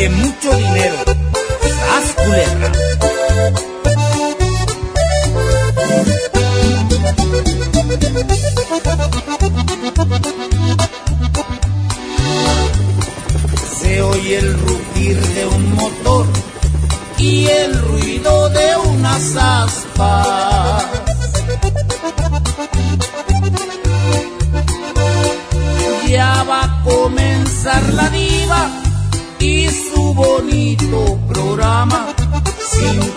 de mucho dinero. ¡Sas, culebra! Se oye el rugir de un motor y el ruido de unas aspas.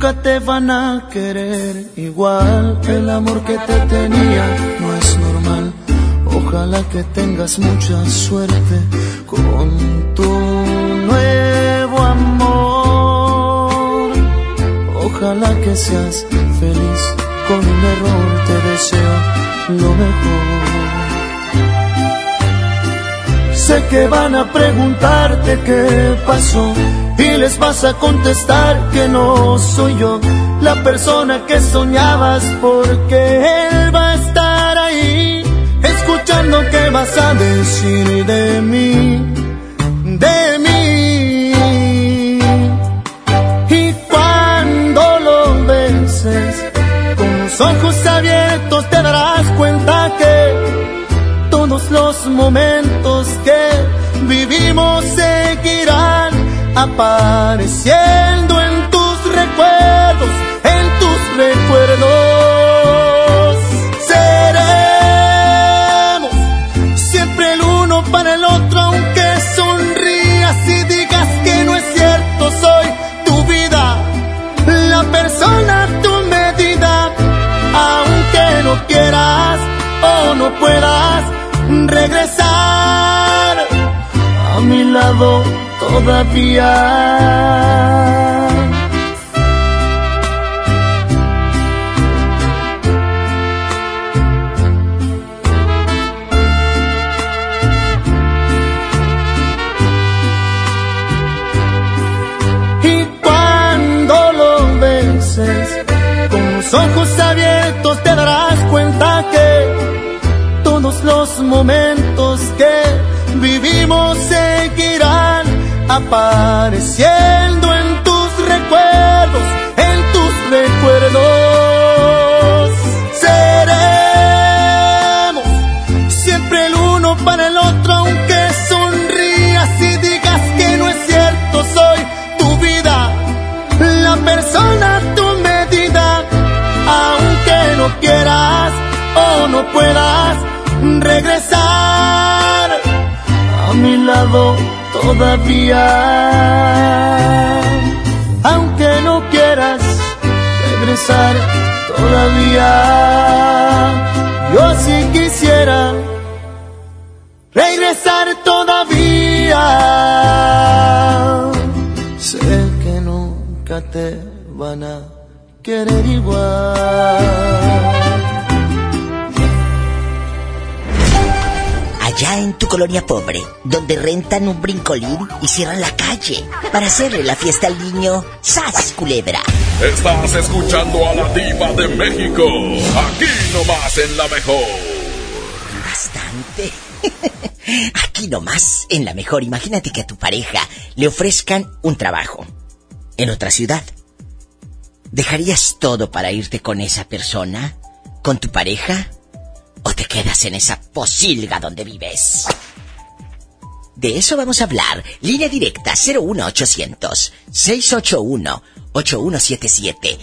Nunca te van a querer igual. El amor que te tenía no es normal. Ojalá que tengas mucha suerte con tu nuevo amor. Ojalá que seas feliz con un error. Te deseo lo mejor. Sé que van a preguntarte qué pasó y les vas a contestar que no soy yo la persona que soñabas porque él va a estar ahí escuchando qué vas a decir de mí, de mí. Y cuando lo beses con los ojos abiertos te darás cuenta que todos los momentos que vivimos seguirán apareciendo en tus recuerdos, en tus recuerdos. Seremos siempre el uno para el otro, aunque sonrías y digas que no es cierto, soy tu vida, la persona tu medida, aunque no quieras o no puedas regresar a mi lado todavía. Y cuando lo beses con los ojos abiertos te darás cuenta que todos los momentos que vivimos seguirán apareciendo en tus todavía. Aunque no quieras regresar todavía, yo sí quisiera regresar todavía. Sé que nunca te van a querer igual. Colonia pobre, donde rentan un brincolín y cierran la calle para hacerle la fiesta al niño, ¡sas, culebra! Estás escuchando a la diva de México. Aquí nomás en la mejor. Bastante. Aquí nomás, en la mejor, imagínate que a tu pareja le ofrezcan un trabajo en otra ciudad. ¿Dejarías todo para irte con esa persona? ¿Con tu pareja? ¿O te quedas en esa posilga donde vives? De eso vamos a hablar. Línea directa 01800 681 8177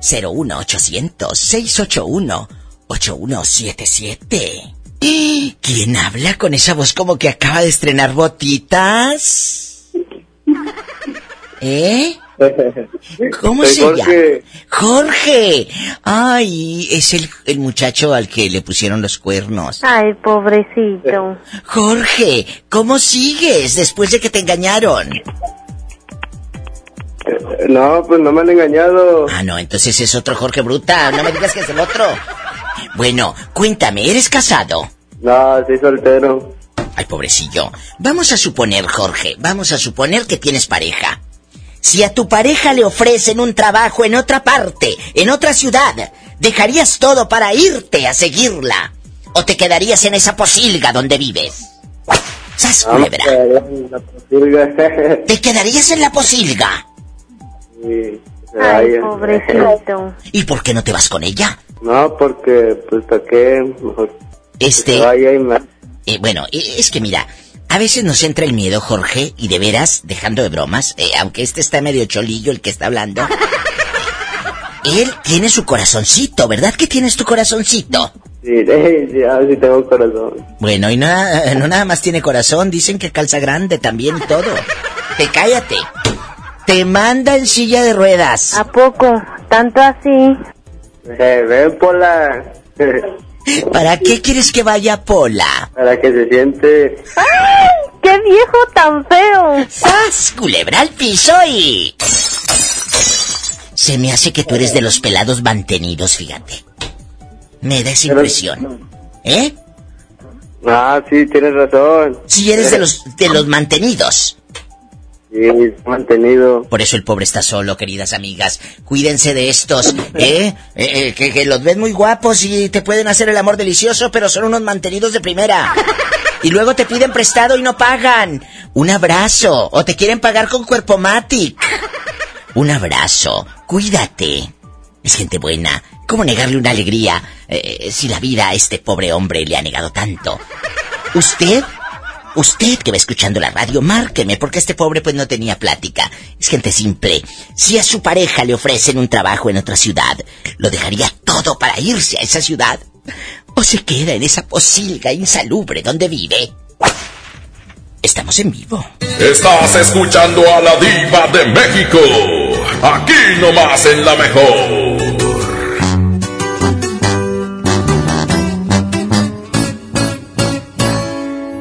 01800 681 8177. ¿Quién habla con esa voz como que acaba de estrenar botitas? ¿Eh? ¿Cómo se llama? Jorge. Ay, es el, el, muchacho al que le pusieron los cuernos. Ay, pobrecito. Jorge, ¿cómo sigues después de que te engañaron? No, pues no me han engañado. Ah, no, entonces es otro Jorge Bruta. No me digas que es el otro. Bueno, cuéntame, ¿eres casado? No, soy soltero. Ay, pobrecillo. Vamos a suponer, Jorge, vamos a suponer que tienes pareja. Si a tu pareja le ofrecen un trabajo en otra parte, en otra ciudad, ¿dejarías todo para irte a seguirla? ¿O te quedarías en esa posilga donde vives? ¡Sas, culebra! ¿Te quedarías en la posilga? Sí. Ay, pobrecito. ¿Y por qué no te vas con ella? No, porque, pues, ¿para qué? Mejor. Este. Vaya y más. Eh, bueno, eh, es que mira, a veces nos entra el miedo, Jorge, y de veras, dejando de bromas, eh, aunque este está medio cholillo el que está hablando. Él tiene su corazoncito, ¿verdad que tienes tu corazoncito? Sí, ya, sí tengo corazón. Bueno, y no, no nada más tiene corazón, dicen que calza grande también y todo. Te cállate. Te manda en silla de ruedas. ¿A poco? ¿Tanto así? Eh, ven, Pola. ¿Para qué quieres que vaya Pola? Para que se siente... ¡Ay! ¡Qué viejo tan feo! ¡Sas! Culebra al piso y... Se me hace que tú eres de los pelados mantenidos, fíjate. Me da esa impresión. ¿Eh? Ah, sí, tienes razón. Si eres de los, de los mantenidos. Sí, mantenido. Por eso el pobre está solo, queridas amigas. Cuídense de estos, ¿eh? eh, eh que, los ves muy guapos y te pueden hacer el amor delicioso, pero son unos mantenidos de primera. Y luego te piden prestado y no pagan. Un abrazo. O te quieren pagar con cuerpo matic. Un abrazo. Cuídate. Es gente buena. ¿Cómo negarle una alegría eh, si la vida a este pobre hombre le ha negado tanto? Usted Usted que va escuchando la radio, márqueme, porque este pobre pues no tenía plática. Es gente simple. Si a su pareja le ofrecen un trabajo en otra ciudad, ¿lo dejaría todo para irse a esa ciudad? ¿O se queda en esa posilga insalubre donde vive? Estamos en vivo. Estás escuchando a la diva de México. Aquí nomás en la mejor.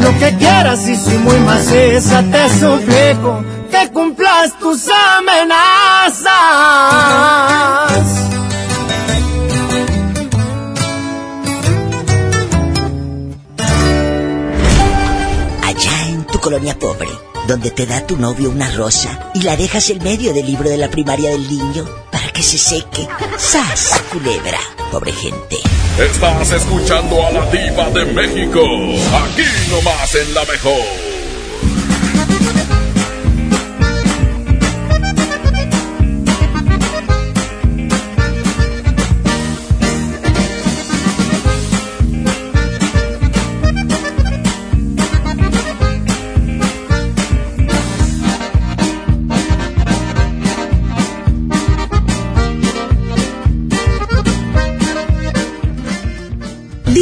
lo que quieras y soy muy maciza, te suplico que cumplas tus amenazas. Allá en tu colonia pobre, donde te da tu novio una rosa y la dejas en medio del libro de la primaria del niño para que se seque. ¡Sas, culebra! Pobre gente. Estás escuchando a la diva de México, aquí nomás en la mejor.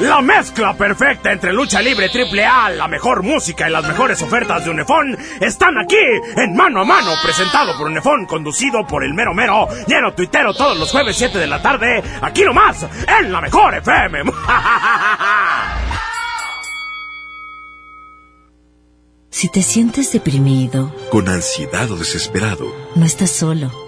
La mezcla perfecta entre lucha libre triple A, la mejor música y las mejores ofertas de Unefón están aquí en Mano a Mano, presentado por Unefón, conducido por el mero mero, lleno tuitero todos los jueves 7 de la tarde, aquí nomás, en la mejor FM. Si te sientes deprimido, con ansiedad o desesperado, no estás solo.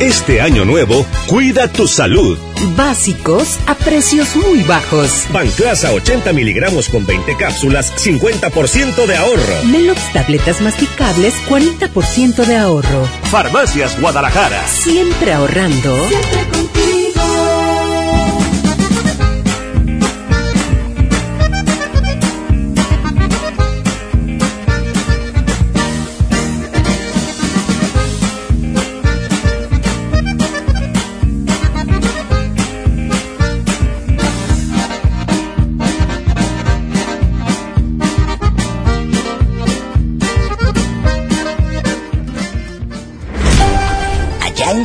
Este año nuevo, cuida tu salud. Básicos a precios muy bajos. Banclasa 80 miligramos con 20 cápsulas, 50% de ahorro. Melox tabletas masticables, 40% de ahorro. Farmacias Guadalajara. Siempre ahorrando. Siempre contigo.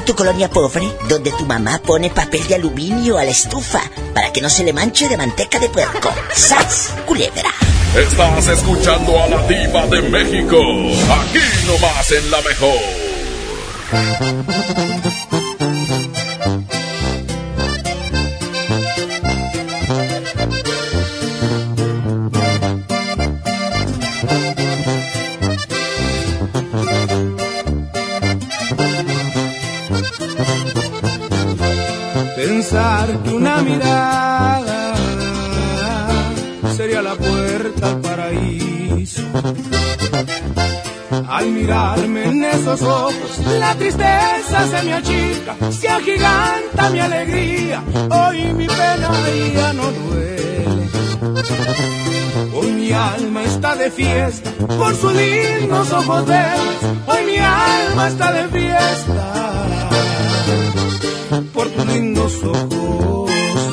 Tu colonia pobre, donde tu mamá pone papel de aluminio a la estufa para que no se le manche de manteca de puerco. ¡Sas, culebra! Estás escuchando a la diva de México, aquí nomás en la mejor. Esos ojos, la tristeza se me achica, se agiganta mi alegría, hoy mi pena ya no duele. Hoy mi alma está de fiesta, por sus lindos ojos verdes, hoy mi alma está de fiesta, por tus lindos ojos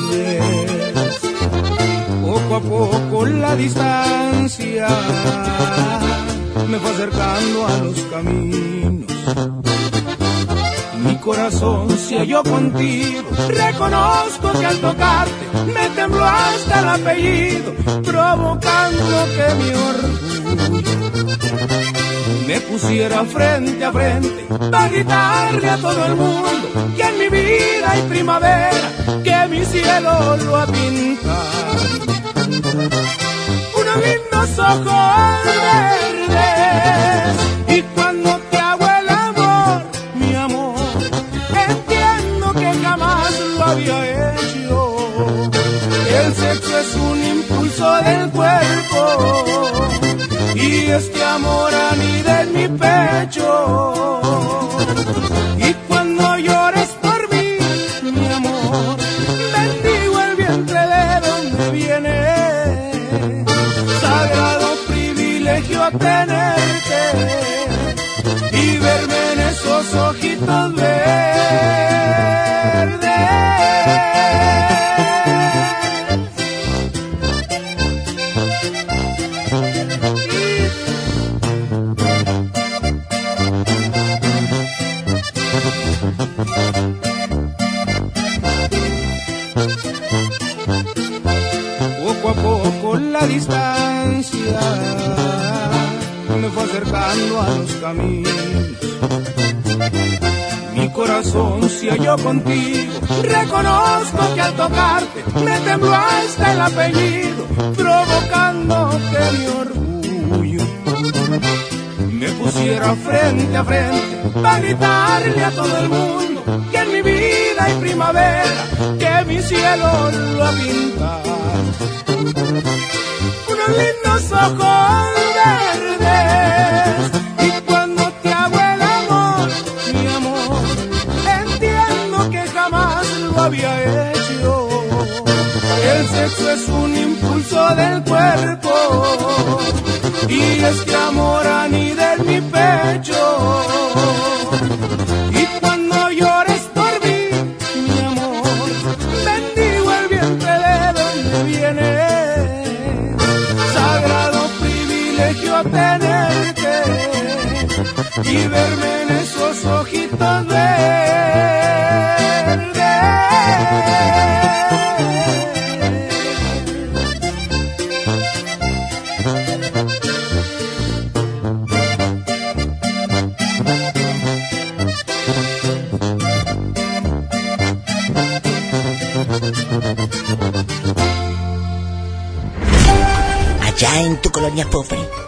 verdes. Poco a poco la distancia me fue acercando a los caminos. Mi corazón se halló contigo, reconozco que al tocarte me tembló hasta el apellido, provocando que mi orgullo me pusiera frente a frente para gritarle a todo el mundo que en mi vida hay primavera, que mi cielo lo ha pintado. Unos lindos ojos verdes y cuando te hago el amor, mi amor, entiendo que jamás lo había hecho. El sexo es un impulso del cuerpo y este amor anida en mi pecho. Contigo, reconozco que al tocarte me tembló hasta el apellido, provocando que mi orgullo me pusiera frente a frente para gritarle a todo el mundo que en mi vida hay primavera, que mi cielo lo ha pintado. Y este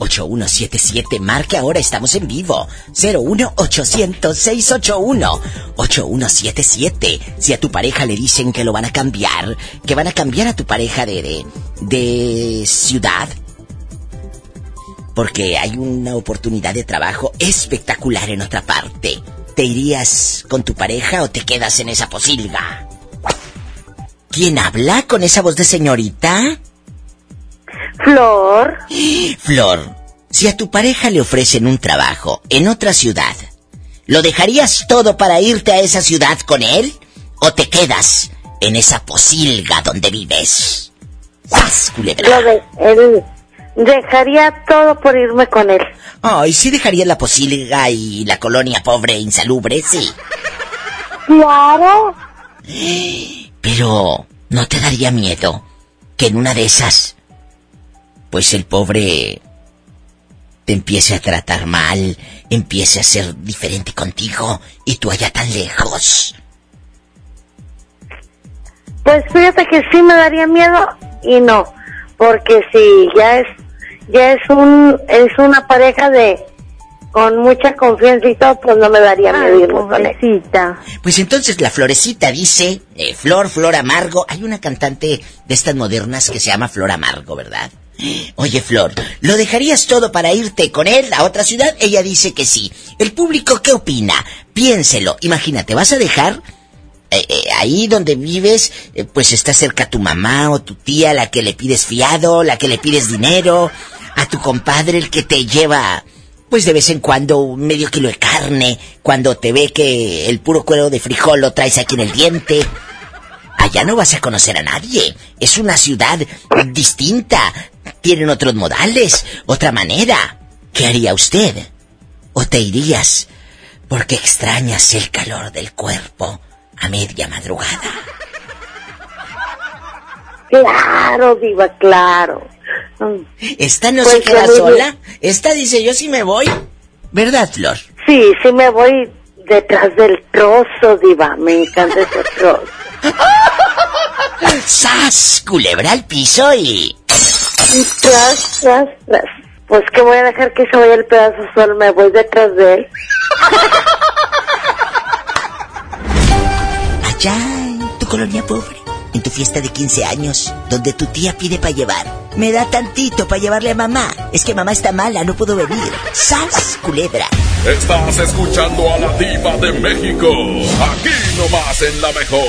8177. Marque ahora, estamos en vivo. 01800 681 8177. Si a tu pareja le dicen que lo van a cambiar, que van a cambiar a tu pareja de de, de ciudad, porque hay una oportunidad de trabajo espectacular en otra parte. ¿Te irías con tu pareja o te quedas en esa posilga? ¿Quién habla con esa voz de señorita? Flor. Flor, si a tu pareja le ofrecen un trabajo en otra ciudad, ¿lo dejarías todo para irte a esa ciudad con él? ¿O te quedas en esa posilga donde vives? ¡Sas, culebra! Lo de, él dejaría todo por irme con él. Ay, sí dejaría la posilga y la colonia pobre e insalubre, sí. Claro. Pero, ¿no te daría miedo que en una de esas, pues el pobre te empiece a tratar mal, empiece a ser diferente contigo y tú allá tan lejos? Pues fíjate que sí me daría miedo y no, porque si ya es ya es un es una pareja de con mucha confianza y todo, pues no me daría miedo irme con él. Pues entonces la florecita dice, eh, Flor, Flor Amargo. Hay una cantante de estas modernas que se llama Flor Amargo, ¿verdad? Oye, Flor, ¿lo dejarías todo para irte con él a otra ciudad? Ella dice que sí. ¿El público qué opina? Piénselo. Imagínate, ¿vas a dejar eh, eh, ahí donde vives, eh, pues está cerca tu mamá o tu tía, la que le pides fiado, la que le pides dinero, a tu compadre el que te lleva, pues de vez en cuando medio kilo de carne, cuando te ve que el puro cuero de frijol lo traes aquí en el diente. Allá no vas a conocer a nadie. Es una ciudad distinta. Tienen otros modales, otra manera. ¿Qué haría usted? ¿O te irías porque extrañas el calor del cuerpo a media madrugada? Claro, diva, claro. ¿Esta no Pues se queda sola? Esta dice yo sí me voy. ¿Verdad, Flor? Sí, sí me voy detrás del trozo, diva. Me encanta ese trozo. ¡Sas! Culebra al piso y... Tras, tras, tras. Pues que voy a dejar que se vaya el pedazo solo, me voy detrás de él. Allá en tu colonia pobre, en tu fiesta de 15 años, donde tu tía pide para llevar. Me da tantito para llevarle a mamá. Es que mamá está mala, no puedo venir. ¡Sas! Culebra. Estás escuchando a la diva de México. Aquí nomás en la mejor.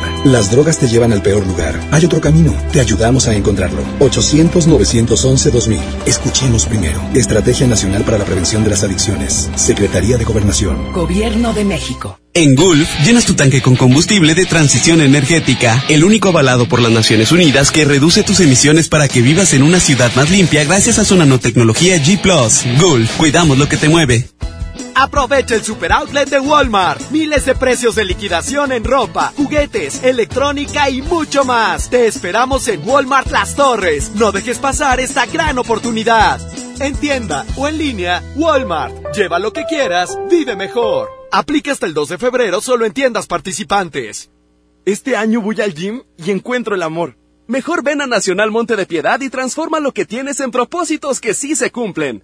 Las drogas te llevan al peor lugar. Hay otro camino. Te ayudamos a encontrarlo. 800-911-2000. Escuchemos primero. Estrategia Nacional para la Prevención de las Adicciones. Secretaría de Gobernación. Gobierno de México. En Gulf, llenas tu tanque con combustible de transición energética, el único avalado por las Naciones Unidas que reduce tus emisiones para que vivas en una ciudad más limpia gracias a su nanotecnología G ⁇ Gulf, cuidamos lo que te mueve. Aprovecha el super outlet de Walmart. Miles de precios de liquidación en ropa, juguetes, electrónica y mucho más. Te esperamos en Walmart Las Torres. No dejes pasar esta gran oportunidad. En tienda o en línea, Walmart. Lleva lo que quieras, vive mejor. Aplica hasta el 2 de febrero solo en tiendas participantes. Este año voy al gym y encuentro el amor. Mejor ven a Nacional Monte de Piedad y transforma lo que tienes en propósitos que sí se cumplen.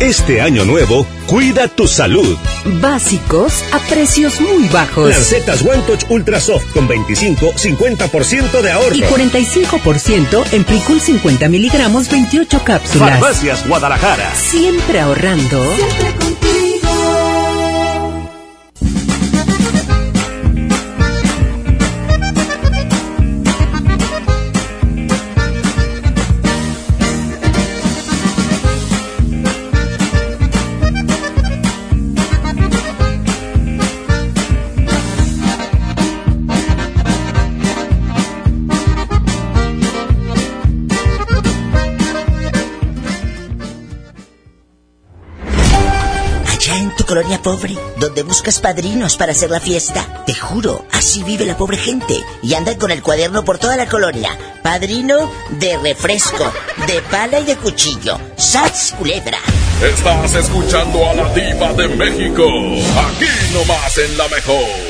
Este año nuevo, cuida tu salud. Básicos a precios muy bajos. Lancetas One Touch Ultra Soft con 25, 50% de ahorro. Y 45% en Plicul 50 miligramos, 28 cápsulas. Farmacias Guadalajara. Siempre ahorrando. Siempre contigo. Colonia pobre, donde buscas padrinos para hacer la fiesta. Te juro, así vive la pobre gente. Y andan con el cuaderno por toda la colonia. Padrino de refresco, de pala y de cuchillo. ¡Sats, culebra! Estás escuchando a la diva de México. Aquí nomás en la mejor.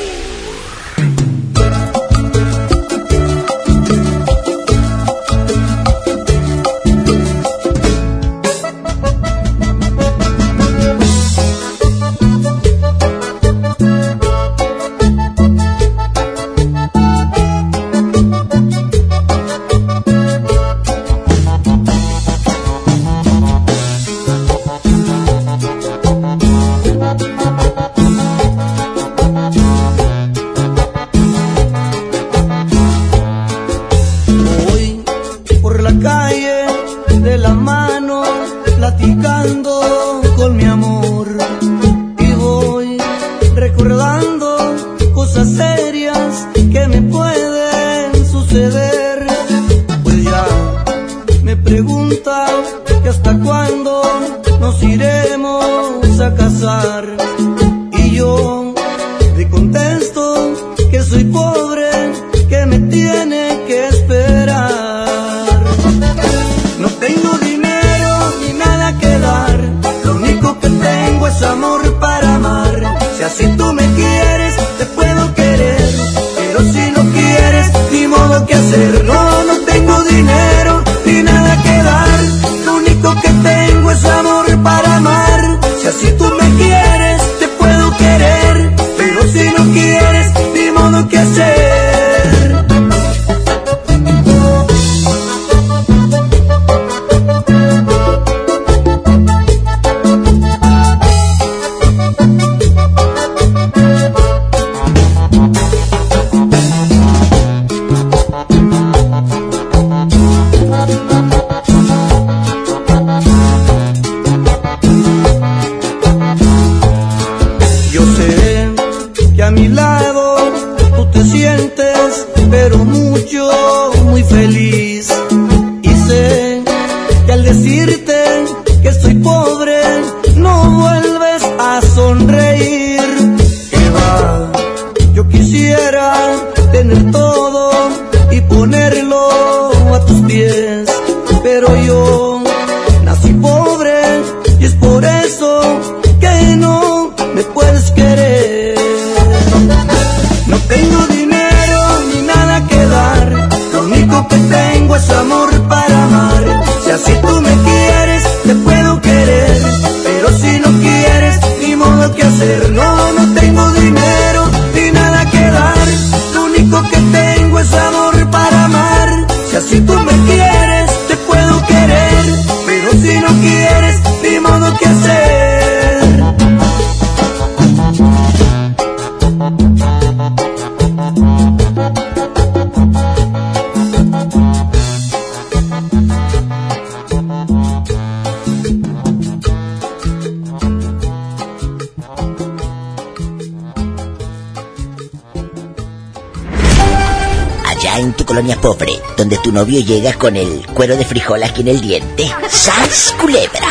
Novio llega con el cuero de frijol aquí en el diente. ¡Sas, culebra!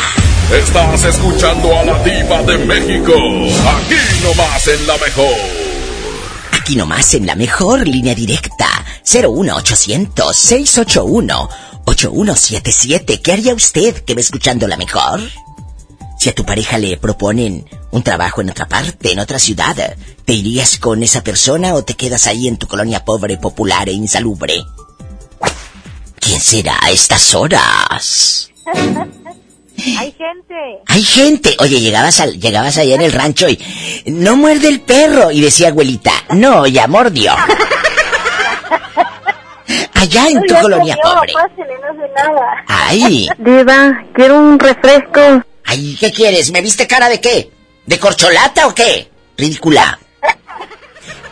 Estás escuchando a la diva de México. Aquí nomás en la mejor. Aquí nomás en la mejor línea directa. 01800-681-8177. ¿Qué haría usted que ve escuchando la mejor? Si a tu pareja le proponen un trabajo en otra parte, en otra ciudad, ¿te irías con esa persona o te quedas ahí en tu colonia pobre, popular e insalubre? ¿Quién será a estas horas? Hay gente. Hay gente. Oye, llegabas al, llegabas allá en el rancho y no muerde el perro y decía abuelita, no, ya mordió. allá en tu colonia pobre. Ay. Diva, quiero un refresco. Ay, ¿qué quieres? ¿Me viste cara de qué? ¿De corcholata o qué? Ridícula.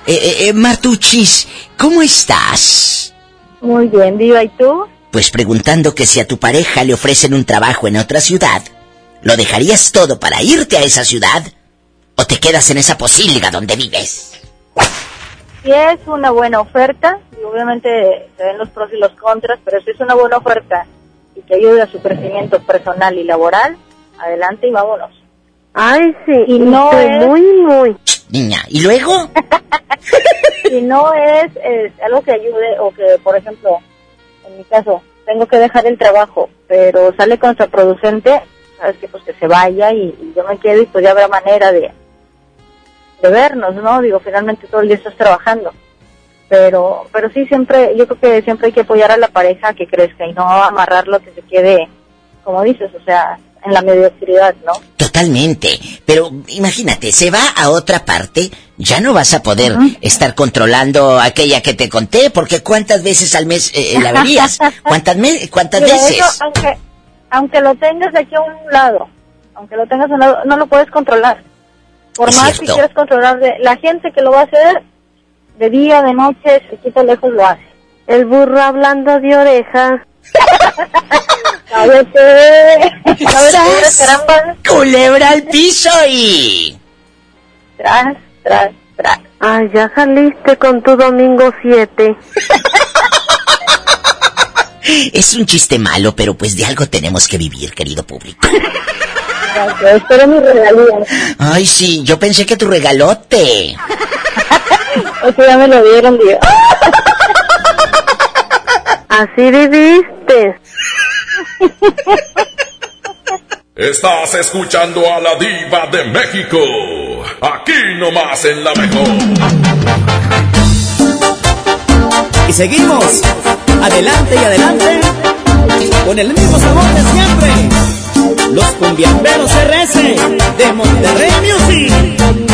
Eh, eh, eh, Martuchis, ¿cómo estás? Muy bien, Diva, ¿y tú? Pues preguntando que si a tu pareja le ofrecen un trabajo en otra ciudad, ¿lo dejarías todo para irte a esa ciudad? ¿O te quedas en esa posilga donde vives? Si es una buena oferta, y obviamente se ven los pros y los contras, pero si es una buena oferta y te ayuda a su crecimiento personal y laboral, adelante y vámonos. Ay, sí. Y no es- muy, muy. Niña, ¿y luego? si no es, es algo que ayude o que, por ejemplo, en mi caso, tengo que dejar el trabajo, pero sale contraproducente, sabes que pues que se vaya y, yo me quedo y pues ya habrá manera de, de vernos, ¿no? Digo, finalmente todo el día estás trabajando. Pero, pero sí, siempre, yo creo que siempre hay que apoyar a la pareja que crezca y no amarrarlo que se quede, como dices, o sea, en la mediocridad, ¿no? Totalmente. Pero imagínate, se va a otra parte, ya no vas a poder estar controlando aquella que te conté, porque ¿cuántas veces al mes eh, la verías? ¿Cuántas, me- cuántas Mira, veces? eso, aunque, aunque lo tengas aquí a un lado, aunque lo tengas a un lado, no lo puedes controlar. Por Es más que quieras controlar, de, la gente que lo va a hacer, de día, de noche, se quita lejos, lo hace. El burro hablando de oreja. Cállate. ¿Sabes qué, caramba? Culebra al piso y... Tras, tras, tras. Ay, ya saliste con tu domingo 7. Es un chiste malo, pero pues de algo tenemos que vivir, querido público. Gracias, espero mi regalía. Ay, sí, yo pensé que tu regalote. Eso ya me lo dieron, Dios. Así viviste. Estás escuchando a la diva de México. Aquí nomás en la mejor. Y seguimos, adelante y adelante, con el mismo sabor de siempre. Los cumbiamberos RS de Monterrey Music.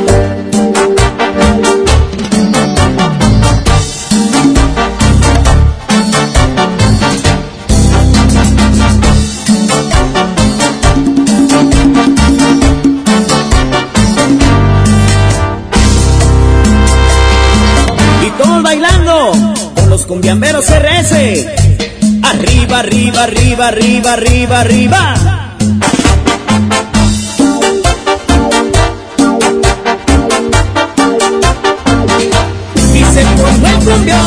Arriba, arriba, arriba, arriba, arriba. Y se el cumbión.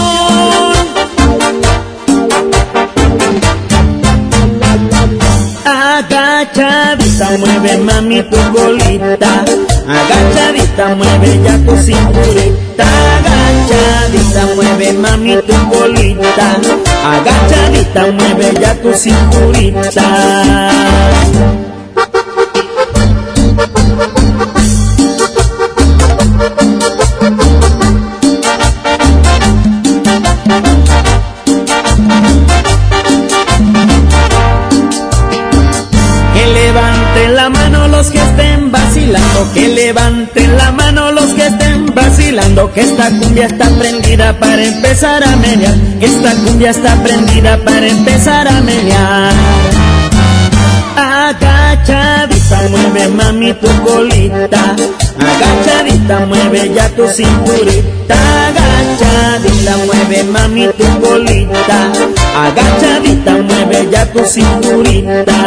Agachadita, mueve mami tu colita. Agachadita, mueve ya tu cinturita. Mueve mami tu colita. Agachadita, mueve ya tu cinturita. Que levanten la mano los que estén vacilando, que levanten la mano los que estén vacilando, que esta cumbia está prendida para empezar a menear, que esta cumbia está prendida para empezar a menear. Agachadita, mueve mami tu colita. Agachadita, mueve ya tu cinturita. Agachadita, mueve mami tu colita. Agachadita, mueve ya tu cinturita.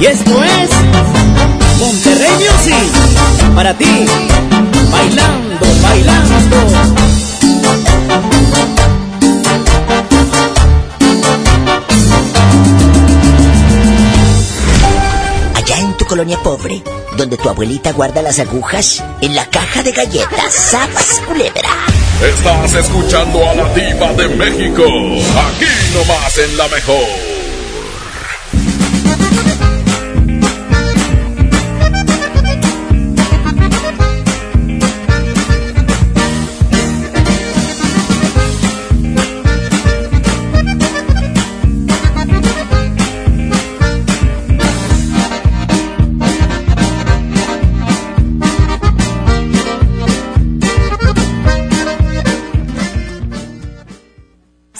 Y esto es Monterrey Music. Para ti, bailando, bailando. Allá en tu colonia pobre, donde tu abuelita guarda las agujas en la caja de galletas, ¡Sabas, culebra! Estás escuchando a la diva de México. Aquí nomás en la mejor.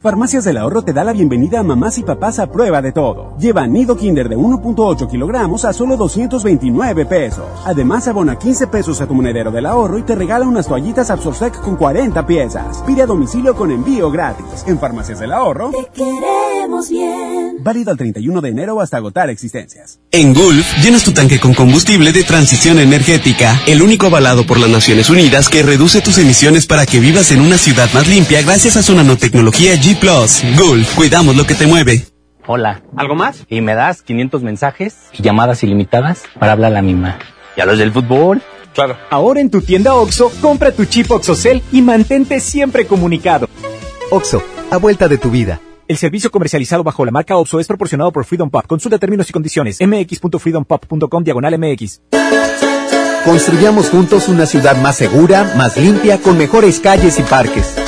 Farmacias del Ahorro te da la bienvenida a mamás y papás a prueba de todo. Lleva nido kinder de 1.8 kilogramos a solo 229 pesos. Además, abona 15 pesos a tu monedero del ahorro y te regala unas toallitas Absorsec con 40 piezas. Pide a domicilio con envío gratis. En Farmacias del Ahorro. Te queremos bien. Válido al 31 de enero hasta agotar existencias. En Gulf, llenas tu tanque con combustible de transición energética, el único avalado por las Naciones Unidas que reduce tus emisiones para que vivas en una ciudad más limpia gracias a su nanotecnología G Plus. Gulf, cuidamos lo que te mueve. Hola. ¿Algo más? Y me das 500 mensajes y llamadas ilimitadas para hablar a la misma. ¿Y a los del fútbol? Claro. Ahora en tu tienda OXO, compra tu chip OXOCEL y mantente siempre comunicado. OXO, a vuelta de tu vida. El servicio comercializado bajo la marca OXO es proporcionado por Freedom Pop. Consulta términos y condiciones. mx.freedompop.com diagonal mx. Construyamos juntos una ciudad más segura, más limpia, con mejores calles y parques.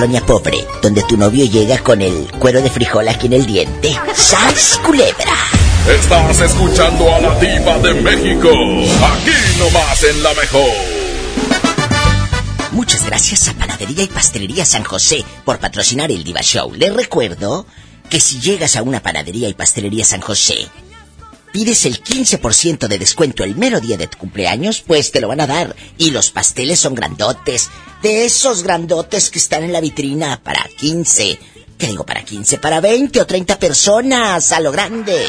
Colonia pobre, donde tu novio llega con el cuero de frijol aquí en el diente. ¡Sas, culebra! Estás escuchando a la diva de México. Aquí nomás en la mejor. Muchas gracias a Panadería y Pastelería San José por patrocinar el Diva Show. Les recuerdo que si llegas a una panadería y pastelería San José, pides el 15% de descuento el mero día de tu cumpleaños, pues te lo van a dar. Y los pasteles son grandotes, de esos grandotes que están en la vitrina para 15. ¿Qué digo para 15? Para 20 o 30 personas, a lo grande.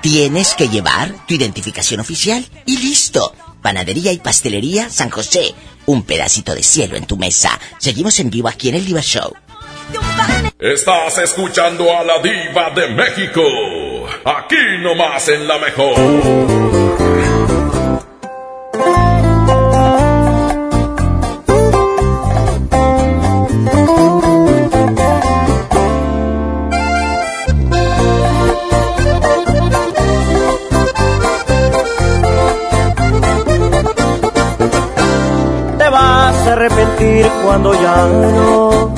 Tienes que llevar tu identificación oficial y listo. Panadería y Pastelería San José. Un pedacito de cielo en tu mesa. Seguimos en vivo aquí en el Diva Show. Estás escuchando a la diva de México. Aquí nomás en la mejor. Te vas a arrepentir cuando ya no,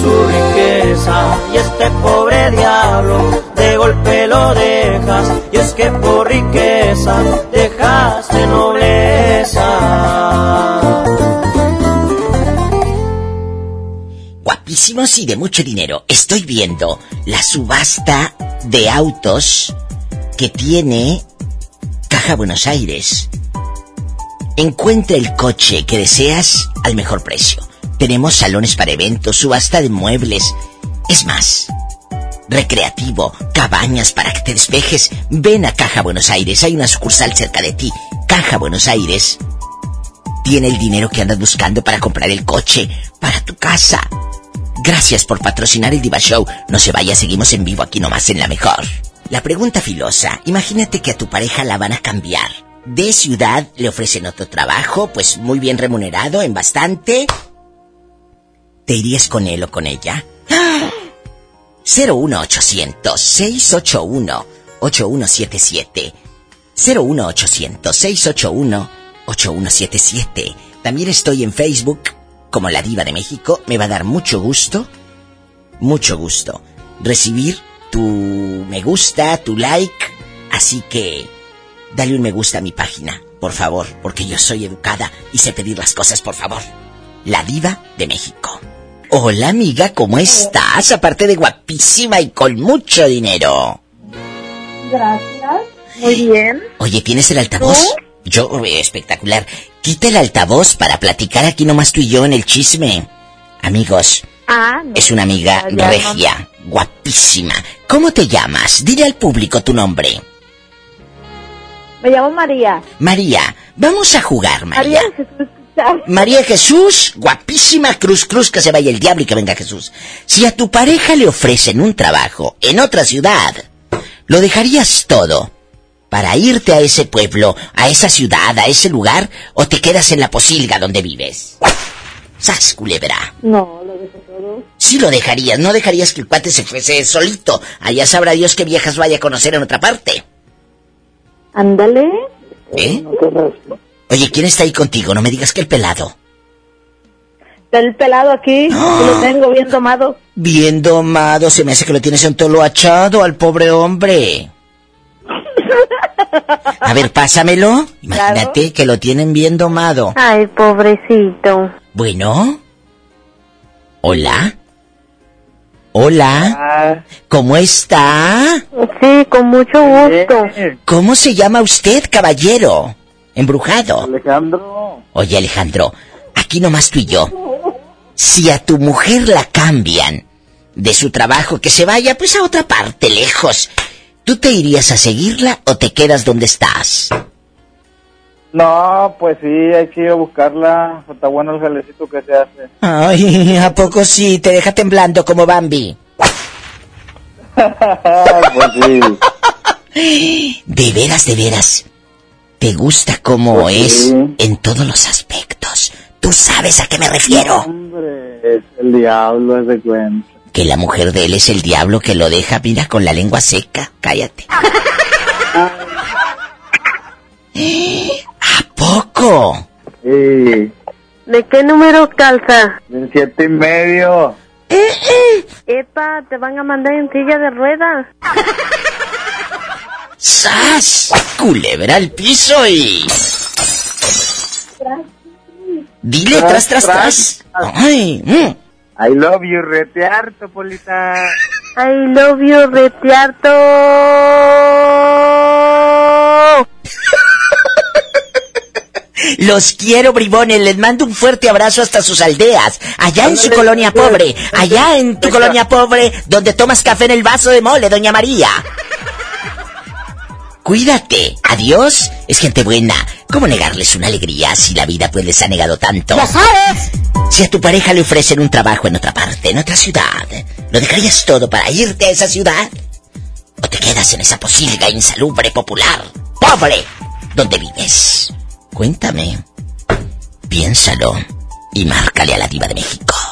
Su riqueza y este pobre diablo de golpe lo dejas. Y es que por riqueza dejaste nobleza. Guapísimos y de mucho dinero. Estoy viendo la subasta de autos que tiene Caja Buenos Aires. Encuentra el coche que deseas al mejor precio. Tenemos salones para eventos, subasta de muebles. Es más, recreativo, cabañas para que te despejes. Ven a Caja Buenos Aires, hay una sucursal cerca de ti. Caja Buenos Aires tiene el dinero que andas buscando para comprar el coche para tu casa. Gracias por patrocinar el Diva Show. No se vaya, seguimos en vivo aquí nomás en la mejor. La pregunta filosa, imagínate que a tu pareja la van a cambiar. De ciudad le ofrecen otro trabajo, pues muy bien remunerado, en bastante. ¿Te irías con él o con ella? 01800 681 8177 01800 681 8177 También estoy en Facebook como la diva de México. Me va a dar mucho gusto, mucho gusto recibir tu me gusta, tu like. Así que dale un me gusta a mi página, por favor, porque yo soy educada y sé pedir las cosas, por favor. La diva de México. Hola amiga, ¿cómo estás? Aparte de guapísima y con mucho dinero. Gracias. Muy bien. Oye, ¿tienes el altavoz? Yo, eh, espectacular. Quita el altavoz para platicar aquí nomás tú y yo en el chisme. Amigos, Ah, no. es una amiga Ya, ya, regia, guapísima. ¿Cómo te llamas? Dile al público tu nombre. Me llamo María. María, vamos a jugar, María. María. María Jesús, guapísima, cruz, cruz, que se vaya el diablo y que venga Jesús. Si a tu pareja le ofrecen un trabajo en otra ciudad, ¿lo dejarías todo para irte a ese pueblo, a esa ciudad, a ese lugar, o te quedas en la posilga donde vives? ¡Sas, culebra! No, lo dejo todo. Sí lo dejarías, no dejarías que el cuate se fuese solito. Allá sabrá Dios qué viejas vaya a conocer en otra parte. Ándale. ¿Eh? Oye, ¿quién está ahí contigo? No me digas que el pelado. El pelado aquí, que lo tengo bien tomado. Bien domado, se me hace que lo tienes en tolo achado al pobre hombre. A ver, pásamelo. Imagínate que lo tienen bien domado. Ay, pobrecito. Bueno. Hola. Hola. ¿Cómo está? Sí, con mucho gusto. ¿Cómo se llama usted, caballero? Embrujado. Alejandro. Oye, Alejandro, aquí nomás tú y yo. Si a tu mujer la cambian de su trabajo, que se vaya pues a otra parte, lejos, ¿tú te irías a seguirla o te quedas donde estás? No, pues sí, hay que ir a buscarla. Está bueno el jalecito que se hace. Ay, ¿a poco sí? Te deja temblando como Bambi. pues sí. De veras, de veras. ¿Te gusta cómo Pues es sí. en todos los aspectos? ¿Tú sabes a qué me refiero? Hombre, es el diablo, es de cuenta. Que la mujer de él es el diablo que lo deja, mira, con la lengua seca. Cállate. ¿A poco? Sí, ¿De qué número calza? del siete y medio. Epa, te van a mandar en silla de ruedas. ¡Sas! Culebra al piso y... Dile, tras, tras, tras. Ay, mm. I love you, retear, Topolita. I love you, retiarto. Los quiero, bribones. Les mando un fuerte abrazo hasta sus aldeas. Allá en su colonia pobre. Allá en tu colonia pobre, donde tomas café en el vaso de mole, doña María. Cuídate. Adiós. Es gente buena. ¿Cómo negarles una alegría si la vida pues les ha negado tanto? ¡Ya sabes! Si a tu pareja le ofrecen un trabajo en otra parte, en otra ciudad, ¿lo dejarías todo para irte a esa ciudad? ¿O te quedas en esa posilga insalubre popular, pobre, donde vives? Cuéntame. Piénsalo y márcale a la diva de México.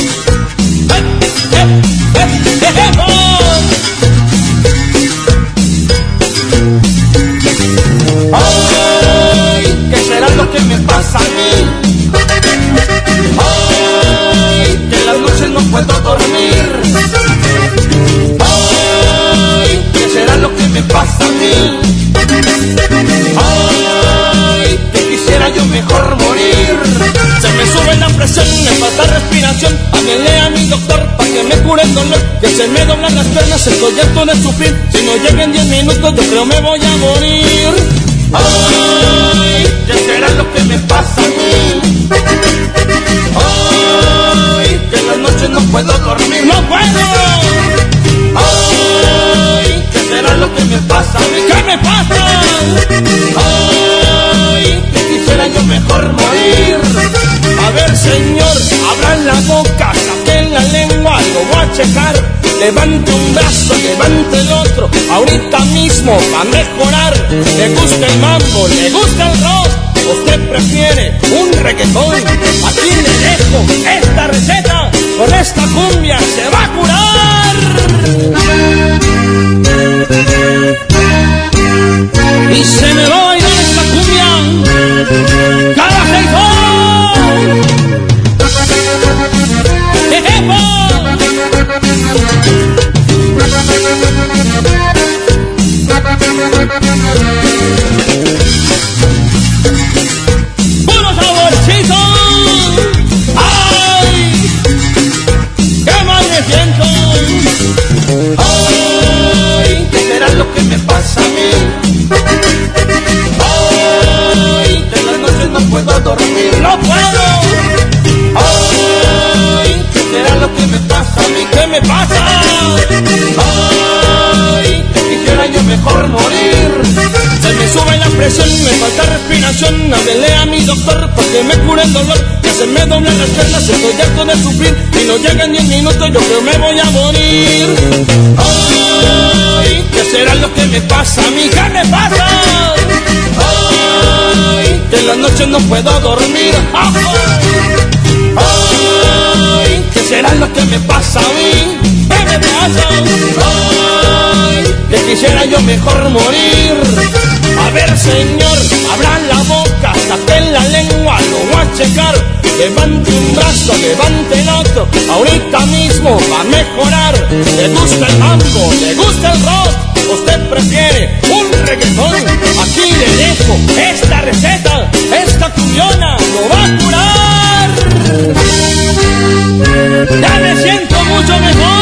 Pasa a mí? ¡Ay! Que las noches no puedo dormir. ¡Ay! ¿Qué será lo que me pasa a mí? Ay, que quisiera yo mejor morir. Se me sube la presión, me falta respiración. Háblele a mi doctor para que me cure el dolor. Que se me doblan las piernas, estoy harto de sufrir. Si no llegan 10 minutos, yo creo me voy a morir. Me pasa? Ay, que quisiera yo mejor morir. A ver, señor, abran la boca, saquen la lengua, lo voy a checar. Levante un brazo, levante el otro, ahorita mismo va a mejorar. Le gusta el mambo, le gusta el rock. Usted prefiere un reggaetón. Aquí le dejo esta receta. Con esta cumbia se va a curar. Y se me va a bailar esta cumbia. ¡No puedo! ¡Ay! ¿Qué será lo que me pasa a mí? ¿Qué me pasa? ¡Ay! Quisiera yo mejor morir. Se me sube la presión, me falta respiración. Háblele a mi doctor para que me cure el dolor. Que se me doblan las piernas, estoy harto de sufrir. Y no llegan 10 minutos, yo creo me voy a morir. Ay, ¿qué será lo que me pasa a mí? ¿Qué me pasa? Que en las noches no puedo dormir. Ay, ¿qué será lo que me pasa a mí? ¿Qué me pasa? Ay, que quisiera yo mejor morir. A ver, señor, abran la boca, saquen la lengua, lo voy a checar. Levante un brazo, levante el otro, ahorita mismo va a mejorar. Le gusta el mambo, le gusta el rock, usted prefiere un reggaetón, aquí le dejo esta receta, esta cuyona lo va a curar. Ya me siento mucho mejor.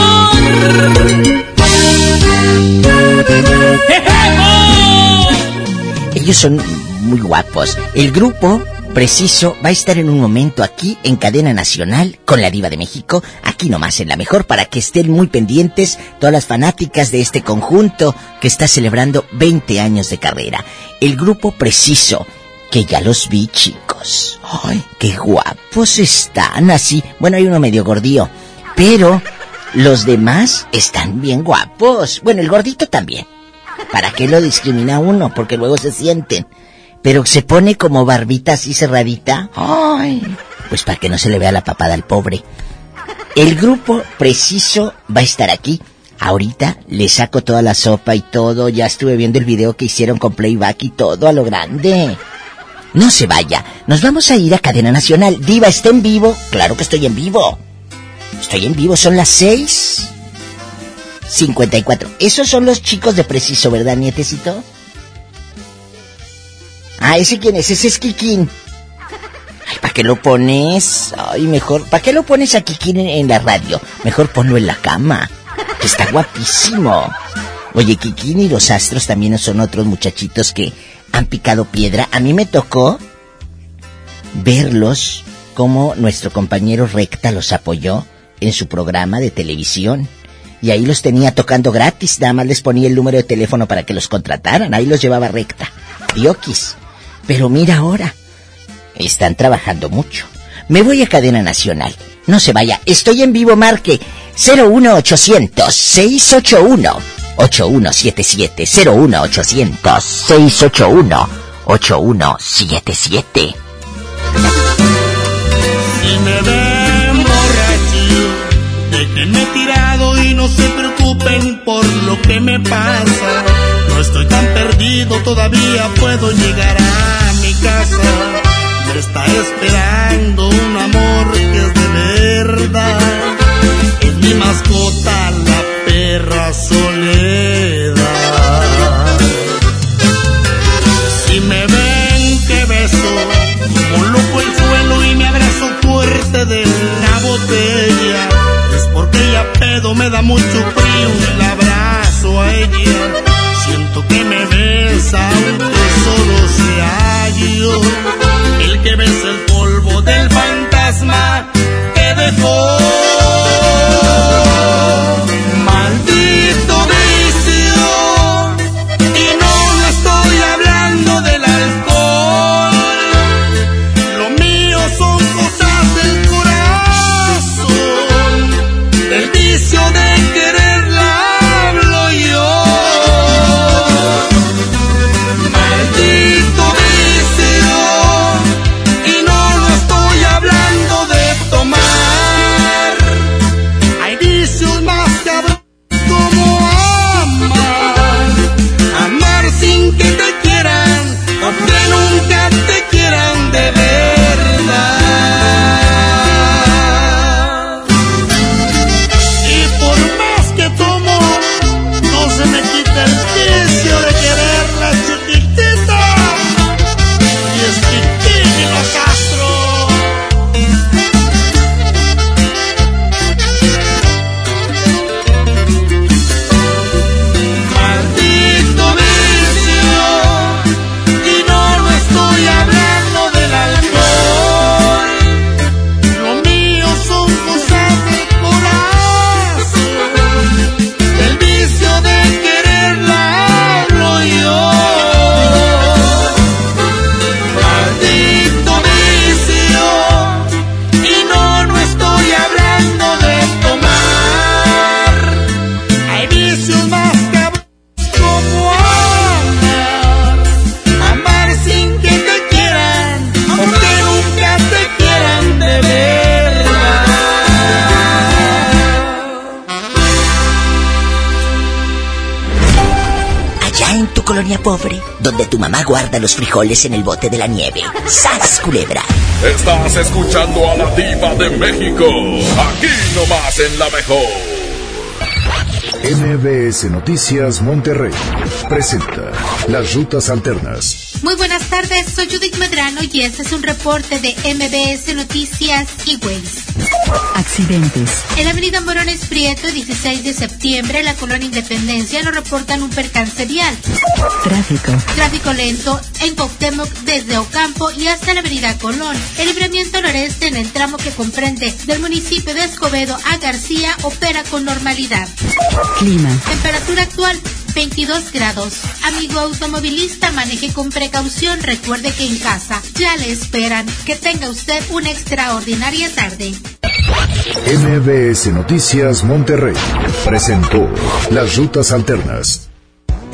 Ellos son muy guapos. El grupo Preciso va a estar en un momento aquí en Cadena Nacional con la Diva de México aquí nomás en la mejor para que estén muy pendientes todas las fanáticas de este conjunto que está celebrando 20 años de carrera. El grupo preciso, que ya los vi chicos. Ay, qué guapos están así. Bueno, hay uno medio gordío, pero los demás están bien guapos. Bueno, el gordito también. ¿Para qué lo discrimina uno? Porque luego se sienten. Pero se pone como barbita así cerradita. Ay, pues para que no se le vea la papada al pobre. El grupo preciso va a estar aquí. Ahorita le saco toda la sopa y todo. Ya estuve viendo el video que hicieron con playback y todo a lo grande. No se vaya. Nos vamos a ir a Cadena Nacional. Diva, ¿está en vivo? Claro que estoy en vivo. Estoy en vivo, son las seis. 54. Esos son los chicos de preciso, ¿verdad, nietecito? Ah, ¿ese quién es? Ese es Kikín. ¿Para qué lo pones? Ay, mejor, ¿para qué lo pones a Kikín en, en la radio? Mejor ponlo en la cama, que está guapísimo. Oye, Kikín y los astros también son otros muchachitos que han picado piedra. A mí me tocó verlos como nuestro compañero Recta los apoyó en su programa de televisión. Y ahí los tenía tocando gratis, nada más les ponía el número de teléfono para que los contrataran, ahí los llevaba recta. Diokis. Pero mira ahora, están trabajando mucho. Me voy a cadena nacional. No se vaya, estoy en vivo, marque 01800 681 8177 01800 681 8177. Si me ven borracho, déjenme tirado y no se preocupen por lo que me pasa. No estoy tan perdido, todavía puedo llegar a mi casa. Está esperando un amor que es de verdad. Es mi mascota, la perra soledad. Si me ven que beso, como loco el suelo y me abrazo fuerte de la botella, es porque ella pedo me da mucho frío el abrazo a ella. Siento que me besa aunque solo sea yo, que besa el polvo del fantasma que dejó. Pobre, donde tu mamá guarda los frijoles en el bote de la nieve. ¡Sas, culebra! Estás escuchando a la diva de México. Aquí nomás en la mejor. MBS Noticias Monterrey presenta Las Rutas Alternas. Muy buenas tardes, soy Judith Medrano y este es un reporte de MBS Noticias y Ways. Accidentes. En la avenida Morones Prieto, 16 de septiembre, la colonia Independencia nos reportan un percance vial. Tráfico. Tráfico lento en Coctemoc desde Ocampo y hasta la avenida Colón. El libramiento noreste en el tramo que comprende del municipio de Escobedo a García opera con normalidad. Clima. Temperatura actual 22 grados. Amigo automovilista, maneje con precaución. Recuerde que en casa ya le esperan. Que tenga usted una extraordinaria tarde. MBS Noticias Monterrey presentó Las Rutas Alternas.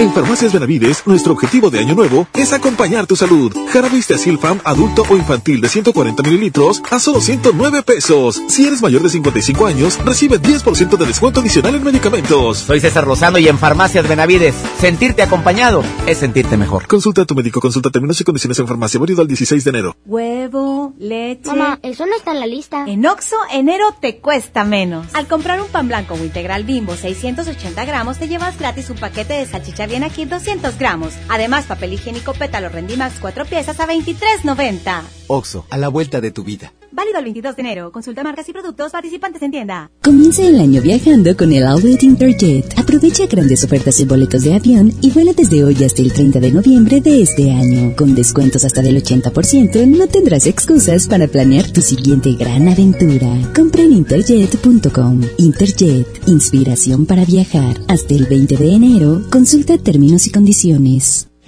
En Farmacias Benavides, nuestro objetivo de año nuevo es acompañar tu salud. Jarabe Fam adulto o infantil de 140 mililitros a solo 109 pesos. Si eres mayor de 55 años, recibe 10% de descuento adicional en medicamentos. Soy César Lozano y en Farmacias Benavides, sentirte acompañado es sentirte mejor. Consulta a tu médico, consulta términos y condiciones en farmacia, válido al 16 de enero. Huevo, leche. Mamá, eso no está en la lista. En Oxo, enero te cuesta menos. Al comprar un pan blanco o integral bimbo 680 gramos, te llevas gratis un paquete de salchicha bien aquí 200 gramos. Además, papel higiénico pétalo Rendimax 4 piezas a 23.90. Oxo, a la vuelta de tu vida. Válido el 22 de enero. Consulta marcas y productos participantes en tienda. Comienza el año viajando con el Outlet Interjet. Aprovecha grandes ofertas y boletos de avión y vuela desde hoy hasta el 30 de noviembre de este año. Con descuentos hasta del 80%, no tendrás excusas para planear tu siguiente gran aventura. Compra en interjet.com. Interjet, inspiración para viajar. Hasta el 20 de enero, consulta términos y condiciones.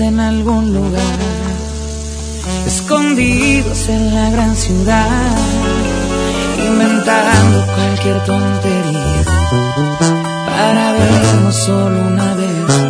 En algún lugar, escondidos en la gran ciudad, inventando cualquier tontería para vernos solo una vez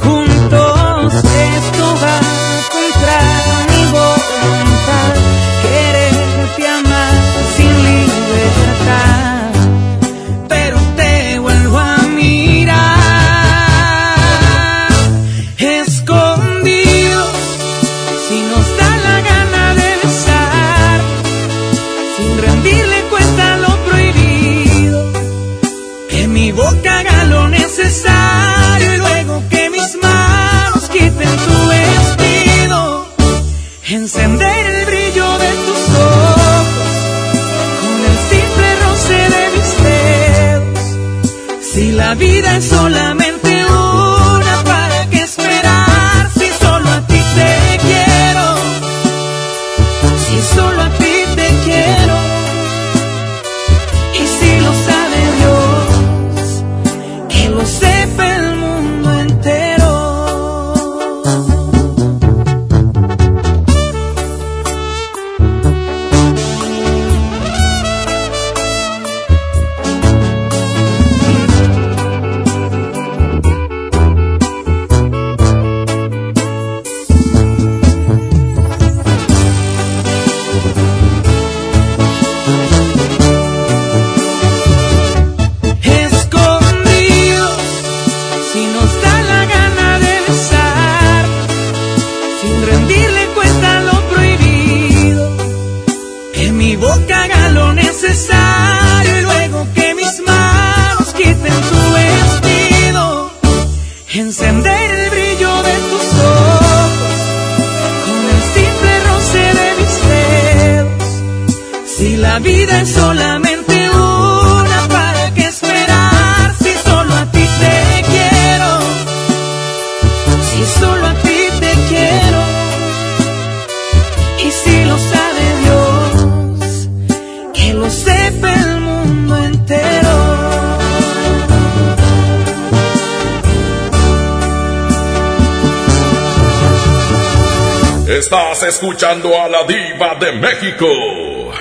Escuchando a la diva de México.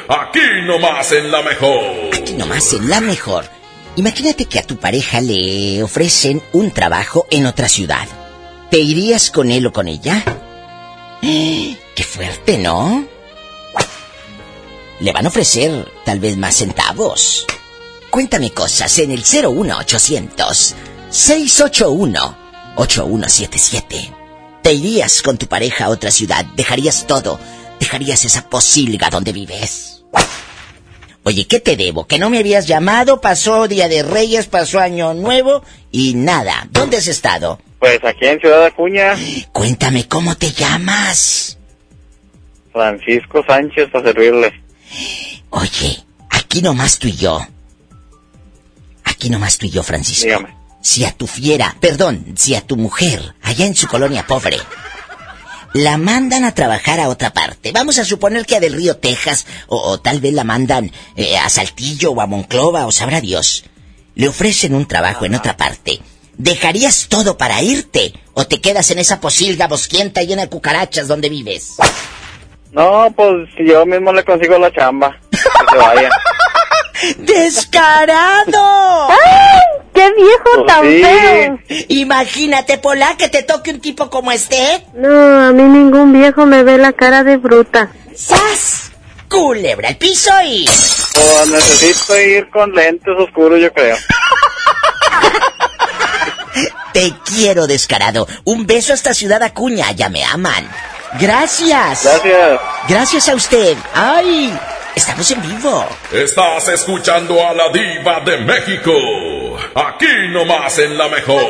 Aquí nomás en la mejor. Aquí nomás en la mejor. Imagínate que a tu pareja le ofrecen un trabajo en otra ciudad. ¿Te irías con él o con ella? Qué fuerte, ¿no? Le van a ofrecer tal vez más centavos. Cuéntame cosas en el 01800 681 8177. ¿Te irías con tu pareja a otra ciudad? ¿Dejarías todo? ¿Dejarías esa posilga donde vives? Oye, ¿qué te debo? Que no me habías llamado, pasó Día de Reyes, pasó Año Nuevo y nada. ¿Dónde has estado? Pues aquí en Ciudad Acuña, Cuéntame cómo te llamas. Francisco Sánchez para servirle. Oye, aquí nomás tú y yo. Aquí nomás tú y yo, Francisco. Dígame. Si a tu fiera, perdón, si a tu mujer, allá en su colonia pobre, la mandan a trabajar a otra parte, vamos a suponer que a Del Río, Texas, o, o tal vez la mandan eh, a Saltillo o a Monclova, o sabrá Dios, le ofrecen un trabajo en otra parte, ¿dejarías todo para irte? ¿O te quedas en esa posilga bosquienta llena de cucarachas donde vives? No, pues yo mismo le consigo la chamba. Que se vaya. ¡Descarado! ¡Qué viejo Pues tan sí. feo! Imagínate, Pola, que te toque un tipo como este. No, a mí ningún viejo me ve la cara de bruta. ¡Sas! Culebra el piso y... Pues necesito ir con lentes oscuros, yo creo. Te quiero, descarado. Un beso hasta Ciudad Acuña, ya me aman. Gracias. Gracias. Gracias a usted. ¡Ay! Estamos en vivo. Estás escuchando a la diva de México. Aquí nomás en la mejor.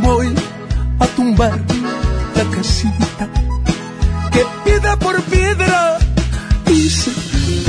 Voy a tumbar la casita que piedra por piedra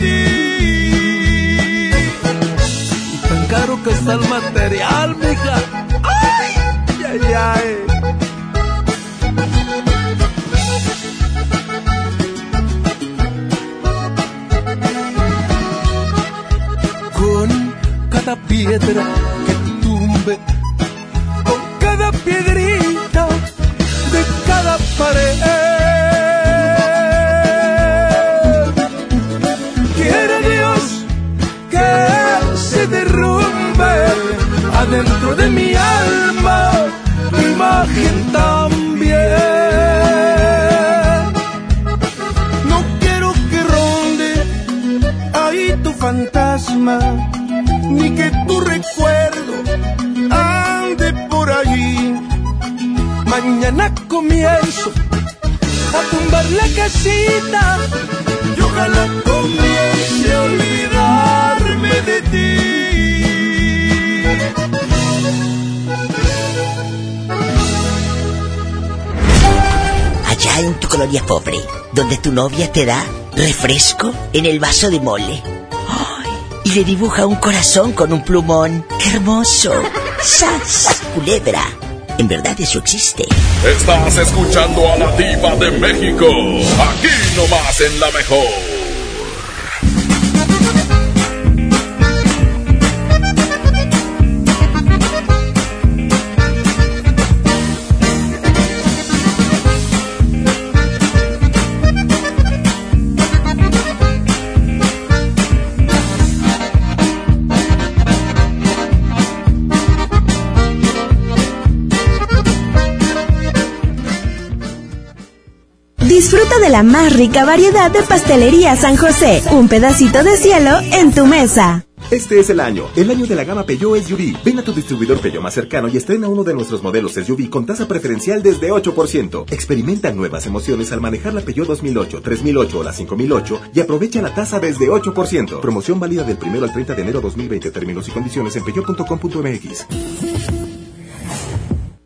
ti. Y tan caro que está el material, mija. ¡Ay! ¡Ay, ay! Con cada piedra Mañana comienzo a tumbar la casita y ojalá comience a olvidarme de ti. Allá en tu colonia pobre, donde tu novia te da refresco en el vaso de mole. Y le dibuja un corazón con un plumón. ¡Qué hermoso! ¡Sas! Culebra. En verdad eso existe. Estás escuchando a la diva de México. Aquí nomás en la mejor. La más rica variedad de pastelería San José. Un pedacito de cielo en tu mesa. Este es el año, el año de la gama Peugeot SUV. Ven a tu distribuidor Peugeot más cercano y estrena uno de nuestros modelos SUV con tasa preferencial desde 8%. Experimenta nuevas emociones al manejar la Peugeot 2008, 3008 o la 5008 y aprovecha la tasa desde 8%. Promoción válida del 1 al 30 de enero 2020. Términos y condiciones en peugeot.com.mx.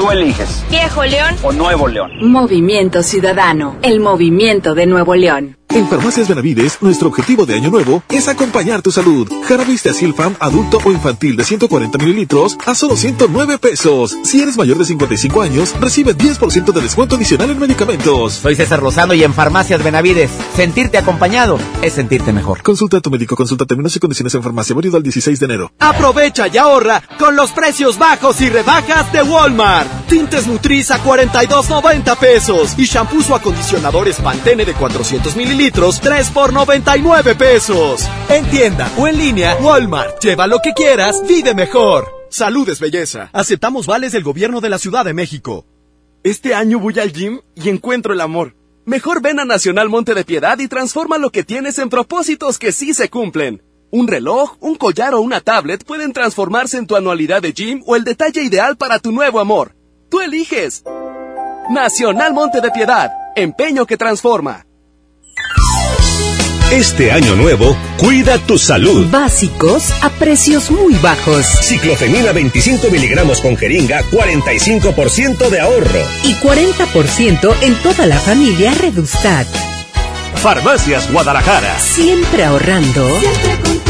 Tú eliges. Viejo León o Nuevo León. Movimiento Ciudadano, el movimiento de Nuevo León. En Farmacias Benavides, nuestro objetivo de año nuevo es acompañar tu salud. Jarabis de Asilfam adulto o infantil de 140 mililitros a solo 109 pesos. Si eres mayor de 55 años, recibe 10% de descuento adicional en medicamentos. Soy César Lozano y en Farmacias Benavides, sentirte acompañado es sentirte mejor. Consulta a tu médico, consulta términos y condiciones en farmacia, válido al 16 de enero. Aprovecha y ahorra con los precios bajos y rebajas de Walmart. Tintes Nutriza 42.90 pesos y shampoos o acondicionadores Pantene de 400 mililitros litros, 3 por 99 pesos. En tienda o en línea, Walmart. Lleva lo que quieras, vive mejor. Salud es belleza. Aceptamos vales del gobierno de la Ciudad de México. Este año voy al gym y encuentro el amor. Mejor ven a Nacional Monte de Piedad y transforma lo que tienes en propósitos que sí se cumplen. Un reloj, un collar o una tablet pueden transformarse en tu anualidad de gym o el detalle ideal para tu nuevo amor. Tú eliges. Nacional Monte de Piedad. Empeño que transforma. Este año nuevo, cuida tu salud. Básicos a precios muy bajos. Ciclofemina 25 miligramos con jeringa, 45% de ahorro. Y 40% en toda la familia Redustat. Farmacias Guadalajara. Siempre ahorrando. Siempre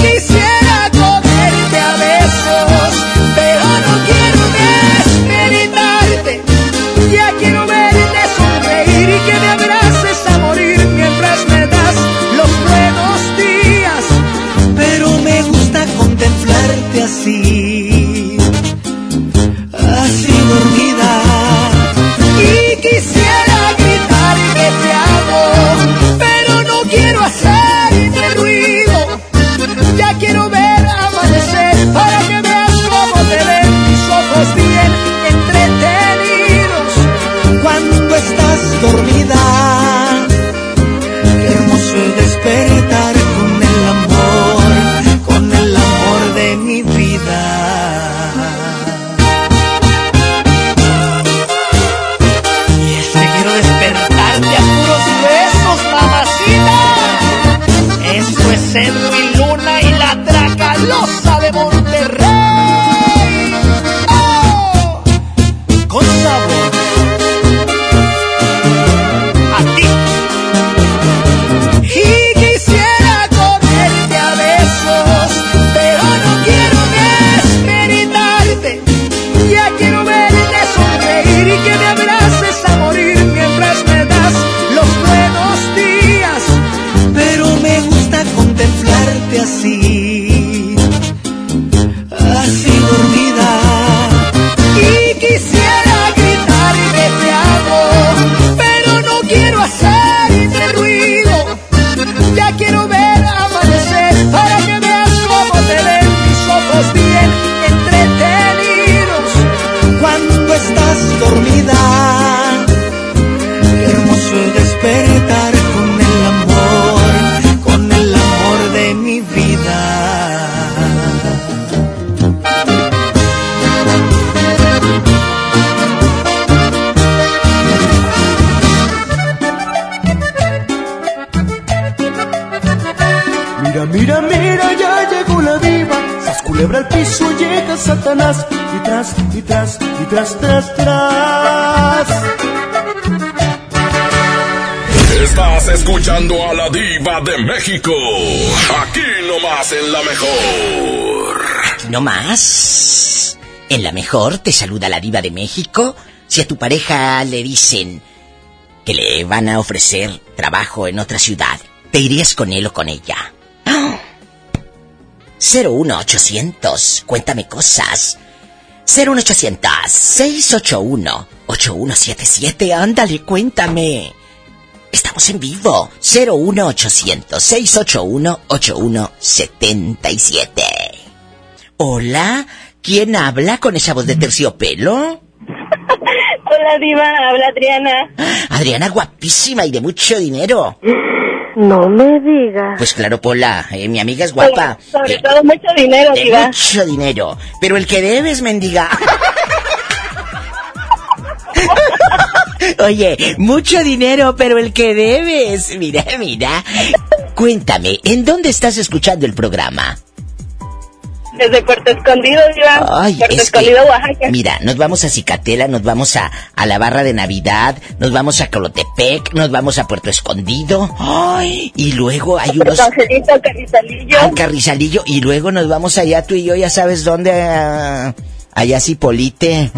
México. Aquí nomás en la mejor. No más. En la mejor te saluda la diva de México. Si a tu pareja le dicen que le van a ofrecer trabajo en otra ciudad, ¿te irías con él o con ella? 01800, cuéntame cosas. 01800 681 8177, ándale, cuéntame. Estamos en vivo. 01800 681 8177. Hola, ¿quién habla con esa voz de terciopelo? Hola, Diva, habla Adriana. Adriana guapísima y de mucho dinero. No me digas. Pues claro, Pola, eh, mi amiga es guapa. Sobre Eh, todo mucho dinero, de Diva. mucho dinero. Pero el que debes, mendiga. Oye, mucho dinero, pero el que debes. Mira, mira. Cuéntame, ¿en dónde estás escuchando el programa? Desde Puerto Escondido, Diva. Ay, Puerto es que- Escondido, Oaxaca. Mira, nos vamos a Cicatela, nos vamos a, a la barra de Navidad, nos vamos a Colotepec, nos vamos a Puerto Escondido. Ay, y luego hay unos... Angelito, Carrizalillo. al Carrizalillo y luego nos vamos allá tú y yo, ya sabes dónde, ah, allá Cipolite.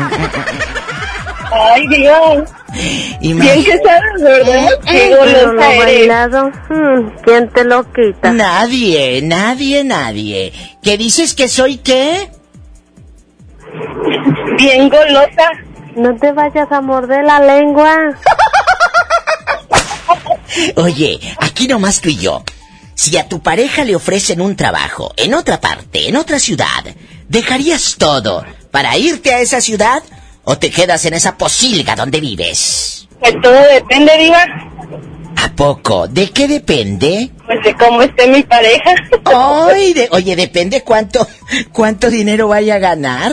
Ay, Diva. Y Bien que sabes, ¿verdad? Qué Pero lo golosa eres. bailado, mm, ¿quién te lo quita? Nadie, nadie, nadie. ¿Qué dices que soy qué? Bien golosa. No te vayas a morder la lengua. Oye, aquí nomás tú y yo. Si a tu pareja le ofrecen un trabajo en otra parte, en otra ciudad, ¿dejarías todo para irte a esa ciudad o te quedas en esa posilga donde vives? Pues todo depende, Diva. ¿A poco? ¿De qué depende? Pues de cómo esté mi pareja. Ay, de- oye, depende cuánto, cuánto dinero vaya a ganar.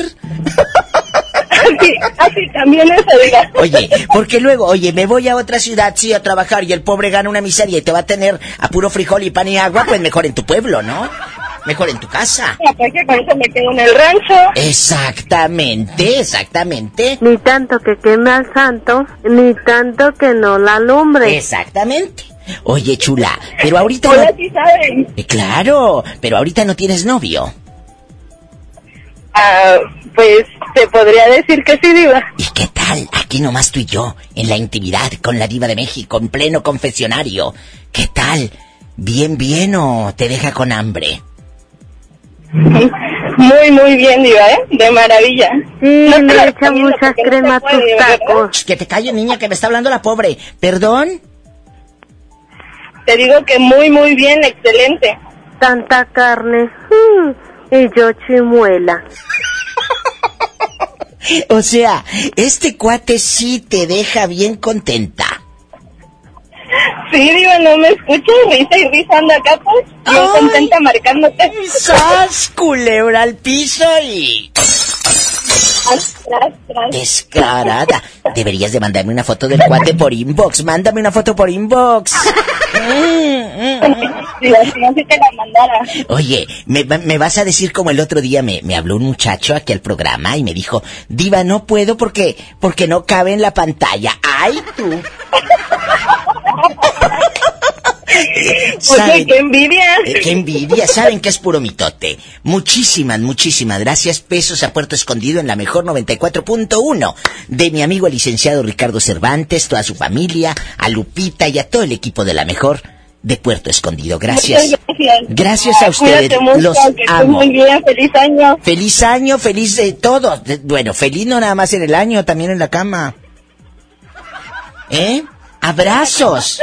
Así, así también eso, Diva. Oye, porque luego, oye, me voy a otra ciudad, sí, a trabajar y el pobre gana una miseria y te va a tener a puro frijol y pan y agua, pues mejor en tu pueblo, ¿no? Mejor en tu casa. Aparte que con eso me quedo en el rancho. Exactamente, exactamente. Ni tanto que queme al santo, ni tanto que no la alumbre. Exactamente. Oye, chula, pero ahorita Hola, no... sí saben. Eh, Claro, pero ahorita no tienes novio. Ah, pues te podría decir que sí, Diva. ¿Y qué tal? Aquí nomás tú y yo, en la intimidad con la diva de México, en pleno confesionario. ¿Qué tal? ¿Bien, bien o te deja con hambre? Muy, muy bien, Diva, ¿eh? De maravilla. Sí, No te le lo echa recomiendo mucha porque no tus tacos. Que te calles, niña, que me está hablando la pobre. ¿Perdón? Te digo que muy, muy bien, excelente. Tanta carne. mm, y yo chimuela. O sea, este cuate sí te deja bien contenta. Sí, Diva, no me escuchas, risa y risa anda acá, pues. Yo contenta marcándote. ¡Sas, culebra al piso y... Tras, tras, tras. Descarada. Deberías de mandarme una foto del cuate por inbox. Mándame una foto por inbox. Te la mandara. Oye, me, me vas a decir como el otro día me, me habló un muchacho aquí al programa y me dijo, Diva, no puedo porque, porque no cabe en la pantalla. ¡Ay, tú! Oye, qué envidia. Eh, ¡Qué envidia! Saben que es puro mitote. Muchísimas, muchísimas gracias. Pesos a Puerto Escondido en la mejor 94.1. De mi amigo el licenciado Ricardo Cervantes, toda su familia, a Lupita y a todo el equipo de la mejor de Puerto Escondido. Gracias. Gracias. Gracias a ustedes. Mucho, Los amo. muy bien, feliz año. Feliz año, feliz de todo. Bueno, feliz no nada más en el año, también en la cama. ¿Eh? Abrazos.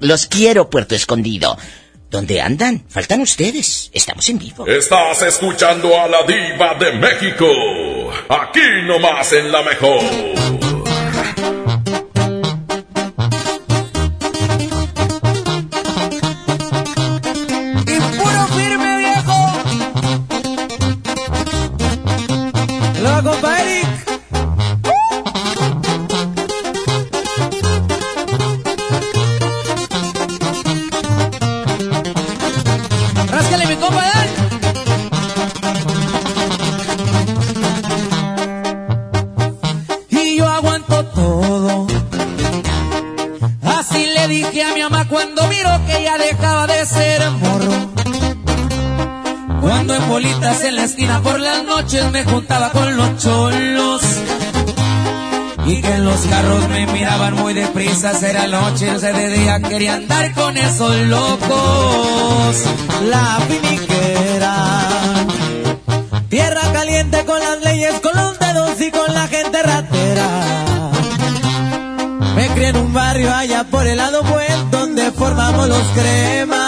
Los quiero, Puerto Escondido. ¿Dónde andan? Faltan ustedes. Estamos en vivo. Estás escuchando a la diva de México. Aquí nomás en la mejor. Ser morro. Cuando en bolitas en la esquina por las noches me juntaba con los cholos. Y que en los carros me miraban muy deprisa, era noche, se de día quería andar con esos locos. La finiquera, tierra caliente con las leyes, con los dedos y con la gente ratera. Me crié en un barrio allá por el lado buen, donde formamos los cremas.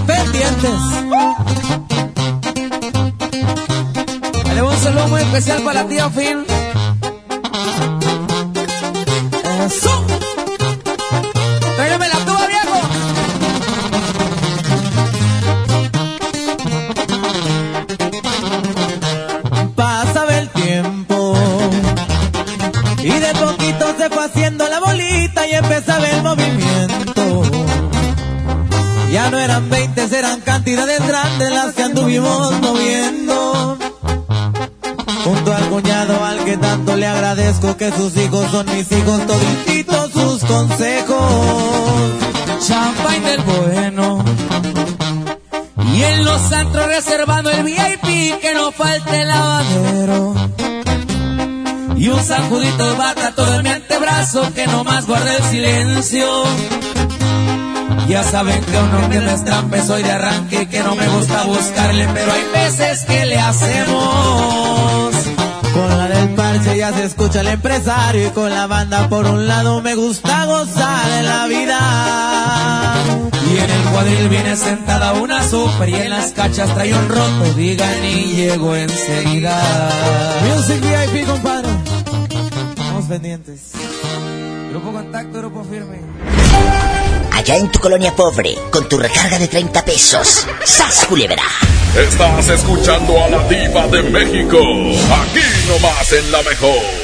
Pendientes. Le un saludo muy especial para la tía Phil. ¡Eso! ¡Tráigame la tuba, viejo! Pasaba el tiempo y de poquito se fue haciendo la bolita y empezaba el movimiento. No eran 20, eran cantidades grandes las que anduvimos moviendo. Junto al cuñado al que tanto le agradezco que sus hijos son mis hijos, todititos sus consejos. Champagne del bueno. Y en los antros reservando el VIP que no falte el lavadero. Y un sacudito de bata todo en mi antebrazo que no más guarda el silencio. Ya saben que uno que me estrampe soy de arranque y que no me gusta buscarle, pero hay veces que le hacemos. Con la del parche ya se escucha el empresario y con la banda por un lado me gusta gozar de la vida. Y en el cuadril viene sentada una super y en las cachas trae un roto, digan y llego enseguida. Music VIP, compadre. Estamos pendientes. Grupo Contacto, Grupo Firme. Allá en tu colonia pobre, con tu recarga de 30 pesos. ¡Sas, culebra! Estás escuchando a la diva de México. Aquí nomás en la mejor.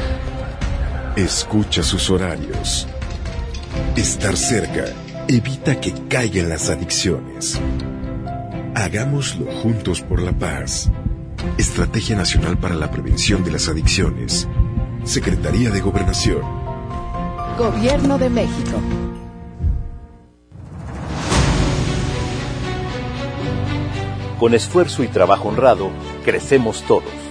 Escucha sus horarios. Estar cerca evita que caigan las adicciones. Hagámoslo juntos por la paz. Estrategia Nacional para la Prevención de las Adicciones. Secretaría de Gobernación. Gobierno de México. Con esfuerzo y trabajo honrado, crecemos todos.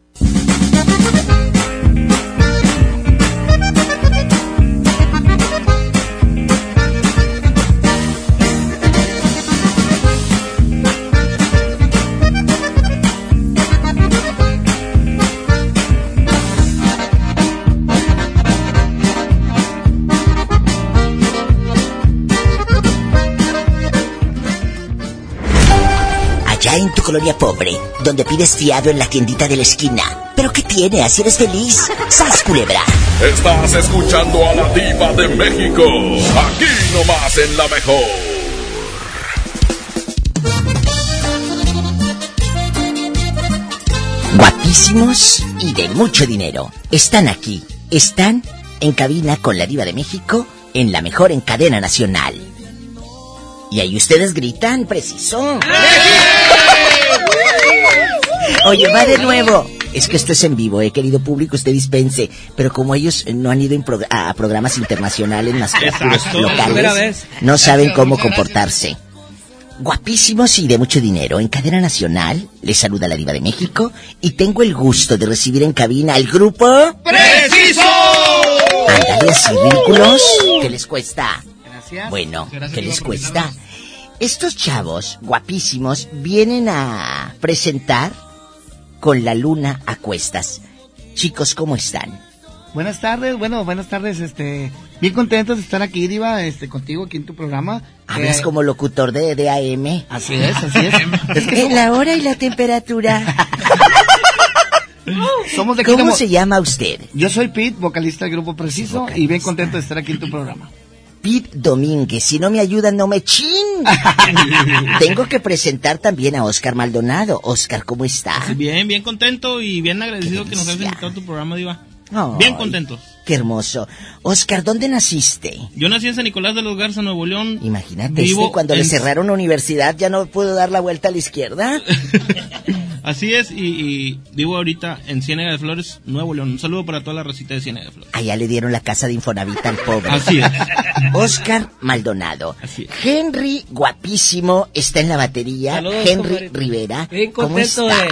En tu colonia pobre, donde pides fiado en la tiendita de la esquina. ¿Pero qué tiene? ¿Así eres feliz? ¡Sas, culebra! Estás escuchando a la diva de México. Aquí nomás en la mejor. Guapísimos y de mucho dinero. Están aquí. Están en cabina con la diva de México en la mejor en cadena nacional. Y ahí ustedes gritan, preciso. Oye, va de nuevo. Es que esto es en vivo, eh, querido público, usted dispense. Pero como ellos no han ido en prog- a programas internacionales más locales, no saben cómo comportarse. Guapísimos y de mucho dinero. En cadena nacional, les saluda la diva de México y tengo el gusto de recibir en cabina al grupo... ¡Preciso! Ándale así, ridículos. ¿Qué les cuesta? Gracias. Bueno, Gracias ¿qué les cuesta? Estos chavos guapísimos vienen a presentar con la luna a cuestas. Chicos, ¿cómo están? Buenas tardes, bueno, buenas tardes, este, bien contentos de estar aquí, Diva, este, contigo aquí en tu programa. Hablas Eh, como locutor de, de AM. Así es, así es. Es que somos- la hora y la temperatura. Somos de aquí ¿Cómo como- se llama usted? Yo soy Pete, vocalista del grupo Preciso, y bien contento de estar aquí en tu programa. Pete Domínguez. Si no me ayudan, no me chin. Tengo que presentar también a Oscar Maldonado. Oscar, ¿cómo está? Bien, bien contento y bien agradecido que nos hayas invitado a tu programa, Diva. Bien contentos. Qué hermoso. Oscar, ¿dónde naciste? Yo nací en San Nicolás de los Garza, Nuevo León. Imagínate, este, cuando le cerraron la universidad ya no pudo dar la vuelta a la izquierda. Así es, y, y vivo ahorita en Ciénaga de Flores, Nuevo León. Un saludo para toda la recita de Ciénaga de Flores. Allá le dieron la casa de Infonavit al pobre. Así es. Oscar Maldonado. Henry, guapísimo, está en la batería. Saludos, Henry. Rivera. Bien ¿Cómo contento está? de,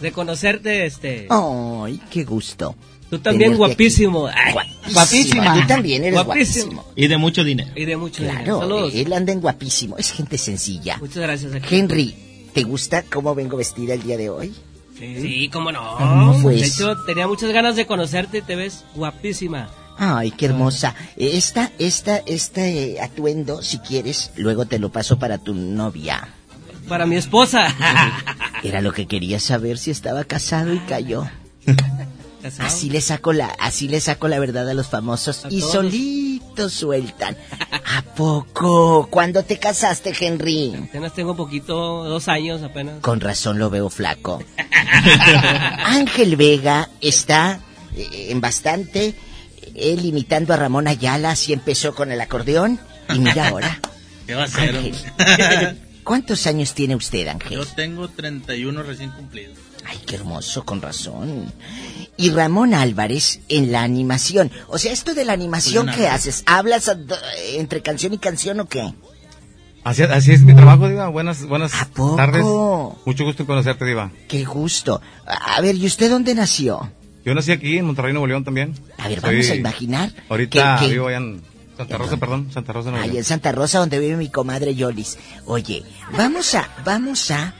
de conocerte, este. Ay, qué gusto. Tú también tenerte guapísimo. Ay, Guapísima. Tú también eres guapísimo. Y de mucho dinero. Y de mucho dinero. Claro, él anda en guapísimo. Es gente sencilla. Muchas gracias. aquí. Henry, ¿te gusta cómo vengo vestida el día de hoy? Sí, cómo no. Hermoso. Pues- De hecho, tenía muchas ganas de conocerte y te ves guapísima. Ay, qué hermosa. Esta, esta, este atuendo, si quieres, luego te lo paso para tu novia. Para mi esposa. Era lo que quería saber si estaba casado y cayó. Así le saco la, así le saco la verdad a los famosos A y todos. solitos sueltan. ¿A poco? ¿Cuándo te casaste, Henry? Apenas tengo poquito, dos años apenas. Con razón lo veo flaco. Ángel Vega está eh, en bastante. Él imitando a Ramón Ayala, así empezó con el acordeón. Y mira ahora. ¿Qué va a ser? Ángel. ¿Cuántos años tiene usted, Ángel? Yo tengo 31 recién cumplidos. Ay, qué hermoso, con razón. Y Ramón Álvarez en la animación. O sea, esto de la animación, Julián ¿qué haces? ¿Hablas entre canción y canción o qué? Así, así es mi trabajo, Diva. Buenas, buenas poco? tardes. Mucho gusto en conocerte, Diva. Qué gusto. A a ver, ¿y usted dónde nació? Yo nací aquí en Monterrey, Nuevo León también. A ver, Soy- vamos a imaginar. Ahorita que- que- vivo allá en Santa Rosa, perdón, Santa Rosa, Nuevo Ahí León. en Santa Rosa, donde vive mi comadre Yolis. Oye, vamos a, vamos a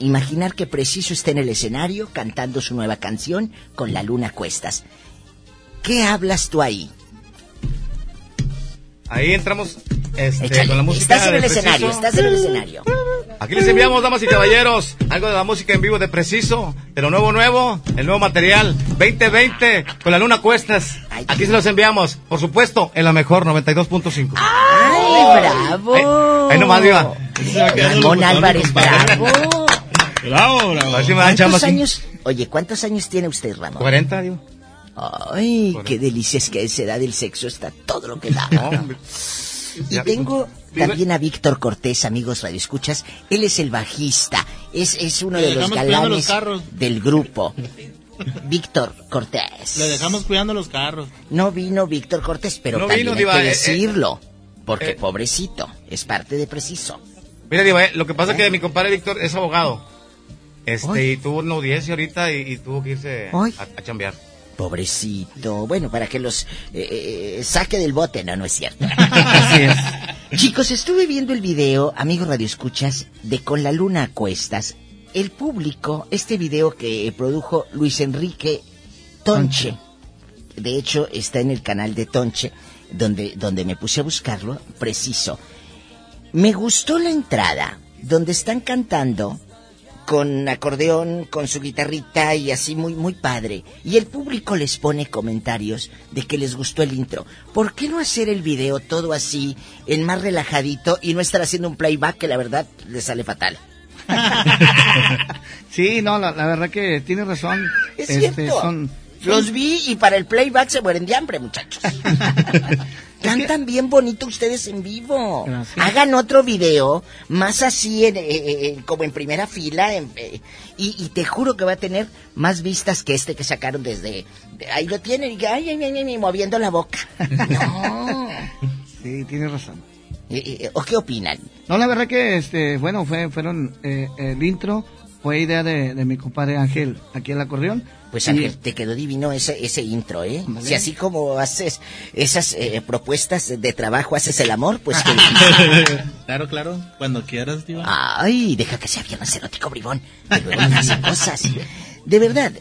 imaginar que Preciso está en el escenario cantando su nueva canción con la luna a cuestas. ¿Qué hablas tú ahí? Ahí entramos este, Échale, con la música. estás en el Preciso. escenario, estás en el escenario. Aquí les enviamos, damas y caballeros, algo de la música en vivo de Preciso, de lo nuevo nuevo, el nuevo material, 2020, con la luna cuestas. Aquí se los enviamos, por supuesto, en la mejor 92.5. ¡Ay, bravo! Ahí, ahí nomás, Diva. Ramón Álvarez, bravo. Bravo, bravo. ¿Cuántos años? Oye, ¿cuántos años tiene usted, Ramón? 40, digo. Ay, qué delicia es que a esa edad del sexo está todo lo que da. Y Ya. tengo también a Víctor Cortés, amigos radioescuchas. Él es el bajista. Es, es uno Le de los galanes del grupo. Víctor Cortés. Le dejamos cuidando los carros. No vino Víctor Cortés, pero No también vino, hay Diva, que eh, eh. decirlo. Porque Eh. pobrecito, es parte de preciso. Mira, Diva, eh, lo que pasa es que mi compadre Víctor es abogado. Este, y tuvo una audiencia ahorita y, y tuvo que irse a, a chambear. Pobrecito. Bueno, para que los eh, eh, saque del bote, no, no es cierto. Así es. Chicos, estuve viendo el video, amigos Radio Escuchas, de Con la Luna a Cuestas. El público, este video que produjo Luis Enrique Tonche. De hecho, está en el canal de Tonche, donde, donde me puse a buscarlo, preciso. Me gustó la entrada, donde están cantando con acordeón, con su guitarrita y así muy, muy padre. Y el público les pone comentarios de que les gustó el intro. ¿Por qué no hacer el video todo así, en más relajadito y no estar haciendo un playback que la verdad les sale fatal? Sí, no, la, la verdad que tiene razón. Es Este, cierto. son- Los vi y para el playback se mueren de hambre, muchachos. Cantan bien bonito ustedes en vivo. Hagan otro video más así, en, eh, eh, como en primera fila. en- eh, y, y te juro que va a tener más vistas que este que sacaron desde... de- ahí lo tienen y ay, ay, ay, ay, moviendo la boca. No. Sí, tiene razón. Eh, eh, ¿O qué opinan? No, la verdad que, este, bueno, fue, fueron, eh, el intro fue idea de, de mi compadre Ángel, aquí el acordeón. Pues Ángel, te quedó divino ese, ese intro, ¿eh? Vale. Si así como haces esas eh, propuestas de trabajo, haces el amor, pues que... Claro, claro. Cuando quieras, Diva. Ay, deja que sea viernes erótico, bribón. Que luego me hacen cosas. De verdad,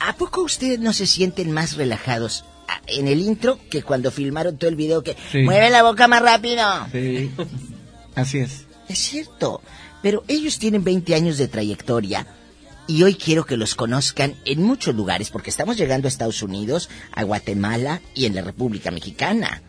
¿a poco ustedes no se sienten más relajados en el intro que cuando filmaron todo el video que... Sí. ¡Mueve la boca más rápido! Sí, así es. Es cierto, pero ellos tienen 20 años de trayectoria y hoy quiero que los conozcan en muchos lugares porque estamos llegando a Estados Unidos, a Guatemala y en la República Mexicana.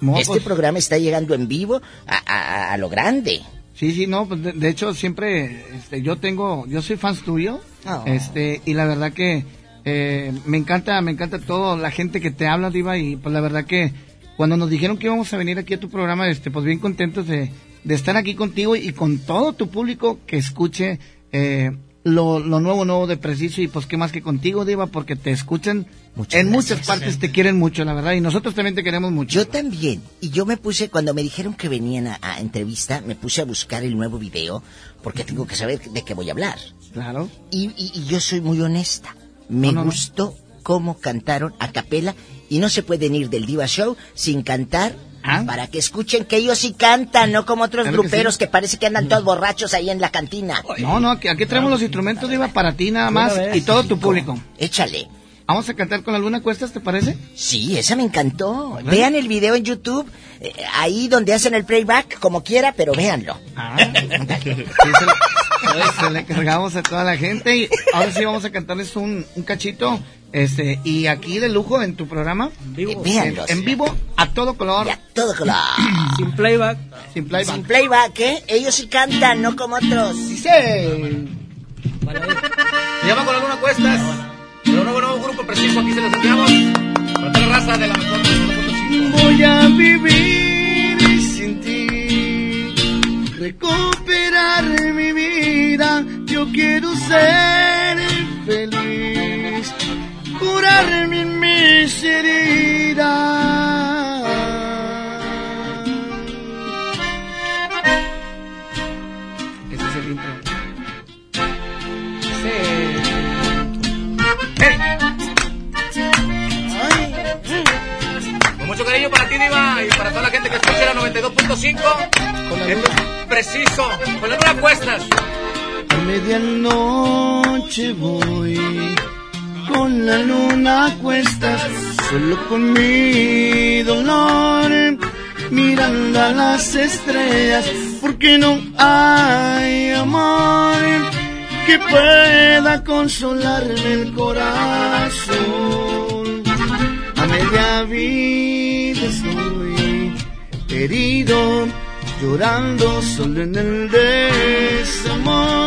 No, este pues- programa está llegando en vivo a, a- a lo grande. Sí, sí, no, pues de, de hecho siempre, este, yo tengo, yo soy fan tuyo, Oh. este, y la verdad que eh, me encanta, me encanta todo, la gente que te habla, Diva, y pues la verdad que cuando nos dijeron que íbamos a venir aquí a tu programa, este, pues bien contentos de, de estar aquí contigo y con todo tu público que escuche eh, lo, lo nuevo, nuevo de Preciso, y pues qué más que contigo, Diva, porque te escuchan en muchas partes, te quieren mucho, la verdad, y nosotros también te queremos mucho. Yo también. Y yo me puse, cuando me dijeron que venían a, a entrevista, me puse a buscar el nuevo video porque tengo que saber de qué voy a hablar. Claro. Y, y- y yo soy muy honesta. Me No, no, no. gustó cómo cantaron a capela y no se pueden ir del Diva Show sin cantar para que escuchen que ellos sí cantan, no como otros que gruperos sí. que, parece que andan todos borrachos ahí en la cantina. No, no, aquí, aquí traemos los instrumentos, Diva, para ti nada más y todo tu público. Échale. Vamos a cantar con la luna cuestas, ¿te parece? Sí, esa me encantó. Vean el video en YouTube, eh, ahí donde hacen el playback, como quiera, pero véanlo. Ah, Se le cargamos a toda la gente y ahora sí vamos a cantarles un, un cachito, este, y aquí de lujo en tu programa. vivo. En, Véanlos. en vivo, a todo color. a todo color. Sin playback. Sin playback. Sin playback, ¿eh? Ellos sí cantan, no como otros. Dice. Se llama Con la Luna Cuestas. Pero un nuevo, nuevo grupo preciso, aquí se los enviamos. La raza de la mejor 100.5. Voy a vivir sin ti, recuperar mi vida. Yo quiero ser feliz, curar mi miseria. Ese es el intro. Con mucho cariño para ti, Diva, y para toda la gente que escucha la 92.5. Esto es preciso. Con la Luna Cuestas. A medianoche voy con la luna a cuestas, solo con mi dolor, mirando a las estrellas, porque no hay amor que pueda consolarme el corazón. A media vida estoy herido, llorando solo en el desamor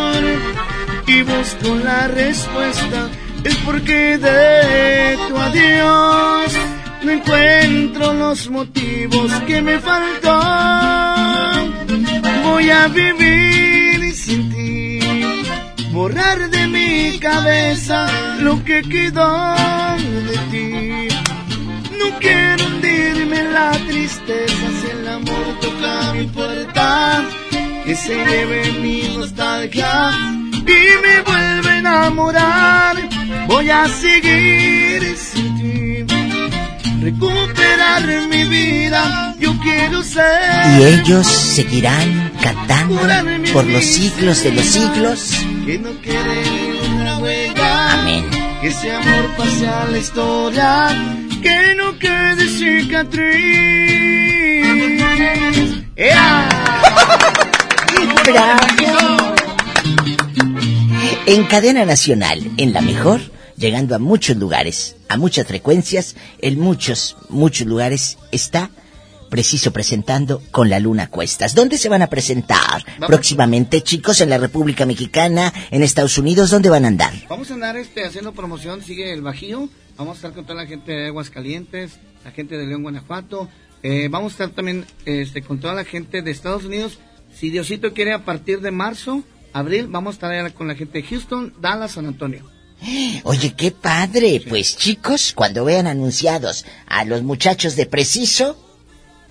y busco la respuesta, el porqué de tu adiós. No encuentro los motivos que me faltan. Voy a vivir sin ti, borrar de mi cabeza lo que quedó de ti. No quiero hundirme en la tristeza si el amor se lleve mi nostalgia y me vuelve a enamorar. Voy a seguir sin ti, recuperar mi vida. Yo quiero ser. Y ellos seguirán cantando por los siglos de los siglos. Que no quede una huella. Amén. Que ese amor pase a la historia. Que no quede cicatriz. ¡Ea! En cadena nacional, en la mejor, llegando a muchos lugares, a muchas frecuencias, en muchos, muchos lugares está preciso presentando con la luna cuestas. ¿Dónde se van a presentar próximamente, chicos? En la República Mexicana, en Estados Unidos, ¿dónde van a andar? Vamos a andar este, haciendo promoción, sigue el Bajío. Vamos a estar con toda la gente de Aguascalientes, la gente de León, Guanajuato. Eh, vamos a estar también este, con toda la gente de Estados Unidos. Si Diosito quiere, a partir de marzo, abril, vamos a estar allá con la gente de Houston, Dallas, San Antonio. Oye, qué padre. Pues chicos, cuando vean anunciados a los muchachos de Preciso,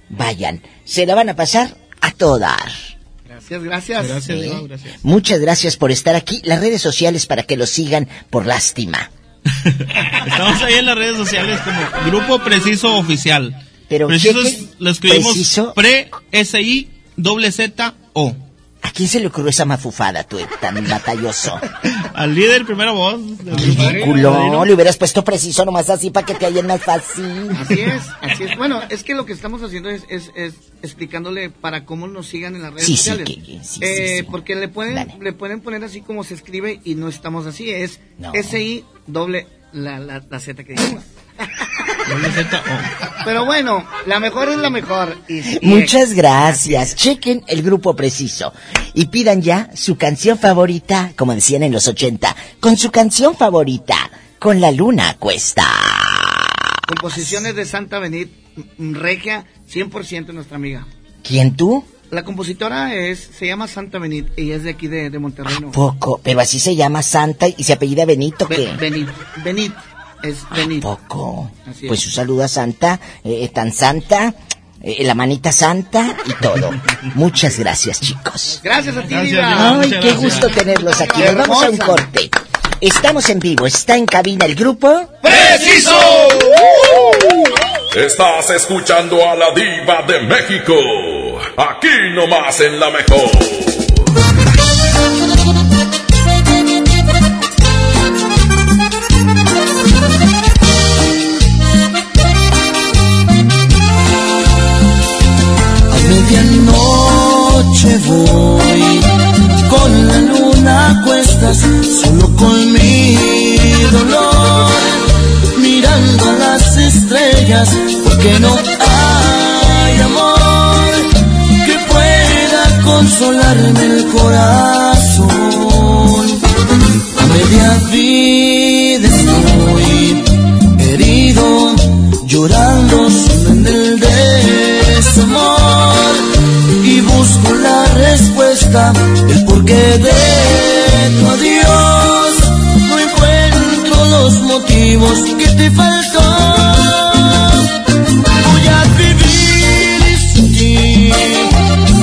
vayan. Se la van a pasar a todo dar. Gracias, gracias. Gracias, ¿Eh? Gracias. Muchas gracias por estar aquí. Las redes sociales para que los sigan por lástima. Estamos ahí en las redes sociales como Grupo Preciso Oficial. Pero Preciso es- lo escribimos Preciso. pre-SI doble Z O. ¿A quién se le ocurrió esa mafufada, tú, tan batalloso? Al líder, primera voz. Ridículo, le hubieras puesto preciso nomás así para que te hallen más fácil. Así es, así es. Bueno, es que lo que estamos haciendo es, es, es explicándole para cómo nos sigan en las redes Sí, sí, sociales. que- que- sí, Eh, sí, sí. Porque le pueden, le pueden poner así como se escribe y no estamos así. Es No. SI doble la, la, la Z que dijimos. Doble Z O. Pero bueno, la mejor es la mejor. Y, Muchas gracias. Chequen el grupo preciso y pidan ya su canción favorita, como decían en los 80, con su canción favorita, con la luna a cuesta. Composiciones de Santa Benit, mm, Regia, 100% nuestra amiga. ¿Quién tú? La compositora es, se llama Santa Benit y es de aquí de, de Monterrey. ¿no? Poco, pero así se llama Santa y se apellida Benito, Be- ¿qué? Benit, Benit, es Benit. Poco. Así Pues es. un saludo a Santa, eh, tan Santa, eh, la manita Santa y todo. Muchas gracias, chicos. Gracias a ti, Gracias, Diva. Ay, qué gracias. gusto tenerlos aquí. Nos vamos a un corte. Estamos en vivo, está en cabina el grupo. ¡Preciso! Estás escuchando a la diva de México. Aquí nomás en la mejor. Medianoche voy con la luna a cuestas, solo con mi dolor, mirando a las estrellas, porque no hay amor que pueda consolarme el corazón. A media vida estoy herido, llorando respuesta, el porqué de tu adiós. No encuentro los motivos que te faltó. Voy a vivir sin ti,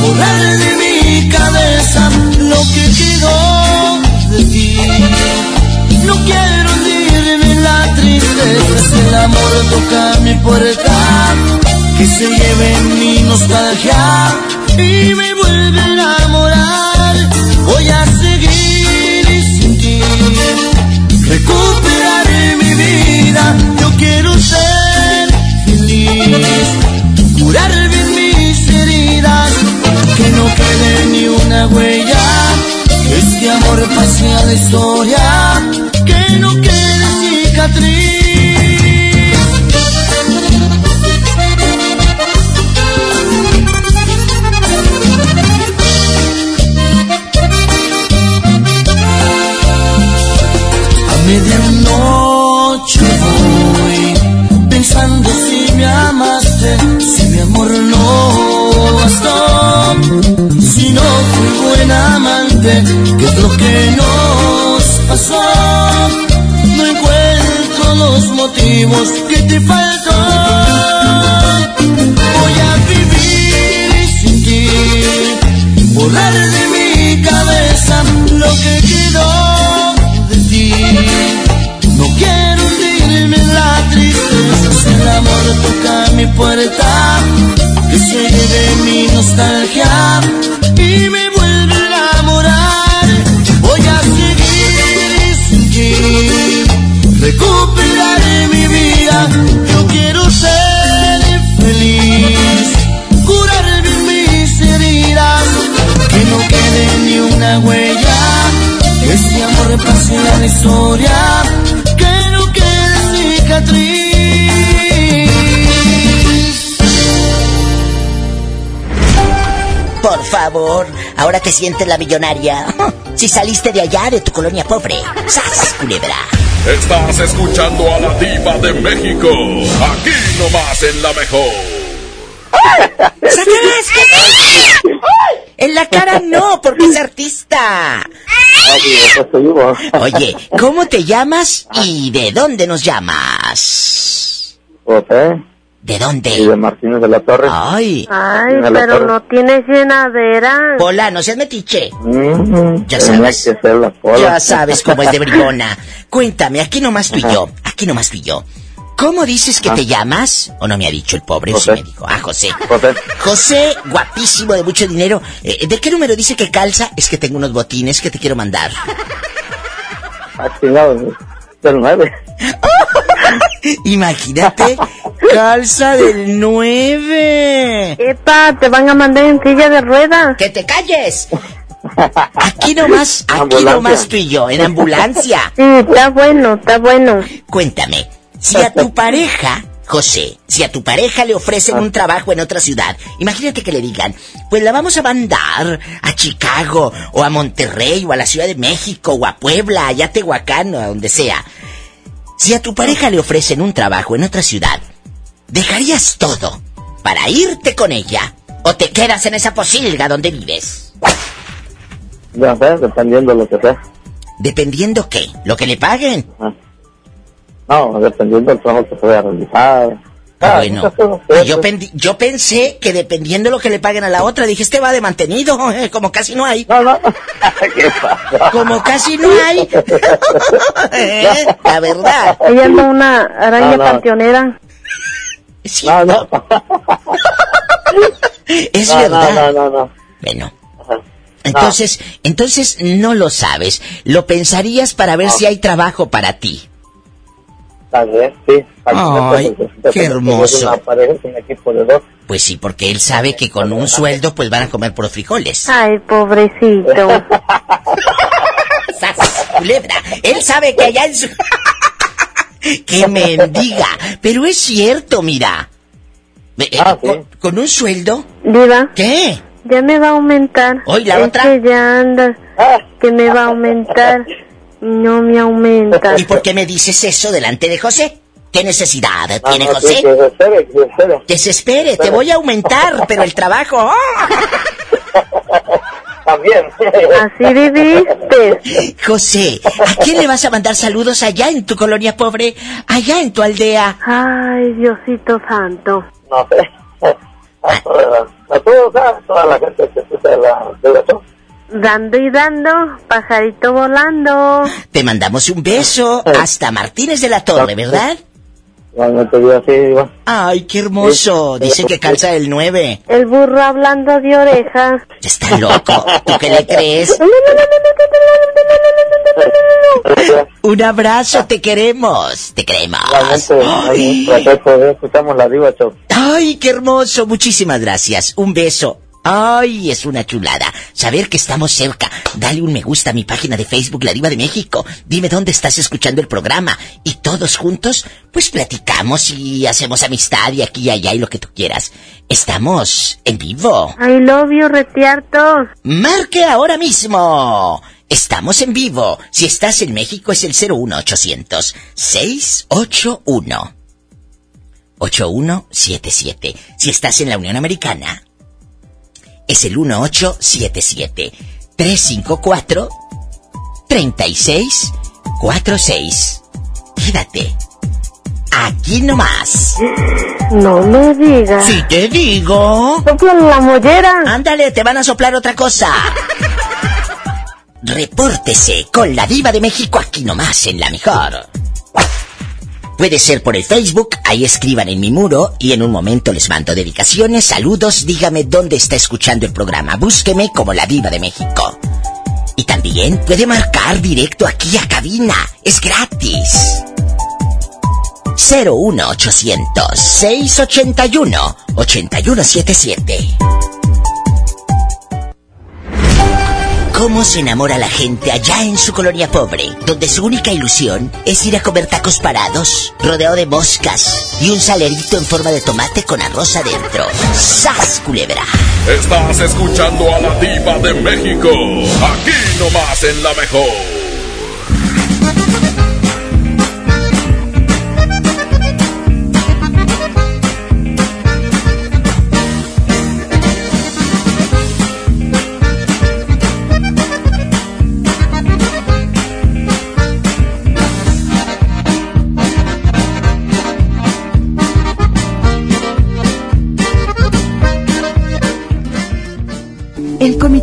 borrar de mi cabeza lo que quedó de ti. No quiero hundirme en la tristeza si el amor toca mi puerta, que se lleve mi nostalgia y me recuperar mi vida. Yo quiero ser feliz, curar bien mis heridas, que no quede ni una huella. Este amor pase a la ahora te sientes la millonaria. Si saliste de allá, de tu colonia pobre. ¡Sas, culebra! Estás escuchando a la diva de México. Aquí nomás en la mejor. En la cara no, porque es artista. Oye, ¿cómo te llamas y de dónde nos llamas? José. ¿De dónde? Y de Martínez de la Torre. Ay. Ay, pero Torre. no tienes llenadera. Pola, no seas metiche. Mm, Ya sabes. que ser la pola. Ya sabes cómo es de bribona. Cuéntame, aquí nomás tú y yo. Aquí nomás tú y yo. ¿Cómo dices que Ah. te llamas? ¿O no me ha dicho el pobre? ¿O sí José. me dijo? Ah, José. José. José, guapísimo, de mucho dinero. Eh, ¿De qué número dice que calza? Es que tengo unos botines que te quiero mandar. Ah, chingado, del 9. Imagínate, calza del 9. Epa, te van a mandar en silla de ruedas. ¡Que te calles! Aquí nomás, aquí Ambulancia. nomás tú y yo, en ambulancia. Sí, está bueno, está bueno. Cuéntame, si a tu pareja, José, si a tu pareja le ofrecen un trabajo en otra ciudad, imagínate que le digan, pues la vamos a mandar a Chicago, o a Monterrey, o a la Ciudad de México, o a Puebla, allá a Tehuacán, o a donde sea. Si a tu pareja le ofrecen un trabajo en otra ciudad, ¿dejarías todo para irte con ella? ¿O te quedas en esa posilga donde vives? Sé, dependiendo de lo que sea. ¿Dependiendo qué? ¿Lo que le paguen? No, dependiendo del trabajo que se vaya a realizar. Ah, bueno. Yo, yo pensé que dependiendo lo que le paguen a la otra, dije, este va de mantenido, como casi no hay. No, no. ¿Qué pasa? Como casi no hay. Eh, La verdad. Ella anda una araña No, no. panteonera. No, no. Es no, verdad. No, no, no, no. Bueno. Entonces, entonces no lo sabes. Lo pensarías para ver si hay trabajo para ti. Sí. Ay, qué hermoso. Una pareja, un equipo de dos. Pues sí, porque él sabe que con un sueldo pues van a comer por frijoles. Ay, pobrecito. ¡Sas, culebra! Él sabe que allá en su... ¡Qué mendiga! Pero es cierto, mira. Eh, con, con un sueldo... Diva. ¿Qué? Ya me va a aumentar. Hoy la es otra. que ya anda. Que me va a aumentar. No me aumenta. ¿Y por qué me dices eso delante de José? ¿Qué necesidad tiene no, sí, José? que se espere, que se espere. Que se espere, te voy a aumentar, pero el trabajo... ¡ah! También. Así viviste. José, ¿a quién le vas a mandar saludos allá en tu colonia pobre? Allá en tu aldea. Ay, Diosito santo. No sé. A toda, a toda, a toda la gente que escucha de la, de la. Dando y dando, pajarito volando. Te mandamos un beso hasta Martínez de la Torre, ¿verdad? Ay, qué hermoso. Dice que calza el 9. El burro hablando de orejas. Está loco. ¿Tú qué le crees? Un abrazo, te queremos. Te queremos. Ay, qué hermoso. Muchísimas gracias. Un beso. Ay, es una chulada. Saber que estamos cerca. Dale un me gusta a mi página de Facebook, La Diva de México. Dime dónde estás escuchando el programa. Y todos juntos, pues platicamos y hacemos amistad y aquí y allá y lo que tú quieras. Estamos en vivo. I love you, retiartos. Marque ahora mismo. Estamos en vivo. Si estás en México es el 01800 681 8177. Si estás en la Unión Americana es el 1877 354 3646. Quédate. Aquí nomás. No me digas. Si te digo. Sopla la mollera. Ándale, te van a soplar otra cosa. repórtese con la diva de México aquí nomás en la mejor. Puede ser por el Facebook, ahí escriban en mi muro y en un momento les mando dedicaciones, saludos, dígame dónde está escuchando el programa, búsqueme como la diva de México. Y también puede marcar directo aquí a cabina, es gratis. 01800 681 8177 ¿Cómo se enamora la gente allá en su colonia pobre, donde su única ilusión es ir a comer tacos parados, rodeado de moscas y un salerito en forma de tomate con arroz adentro? ¡Sas, culebra! Estás escuchando a la diva de México, aquí nomás en la mejor.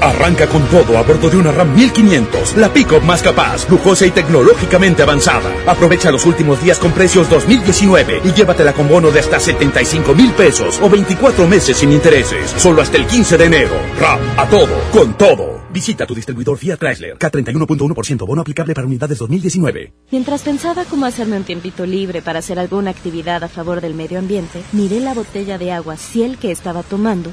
Arranca con todo a bordo de una RAM 1500, la pick-up más capaz, lujosa y tecnológicamente avanzada. Aprovecha los últimos días con precios 2019 y llévatela con bono de hasta 75 mil pesos o 24 meses sin intereses, solo hasta el 15 de enero. RAM, a todo, con todo. Visita tu distribuidor Fiat Chrysler, K31.1% bono aplicable para unidades 2019. Mientras pensaba cómo hacerme un tiempito libre para hacer alguna actividad a favor del medio ambiente, miré la botella de agua Ciel que estaba tomando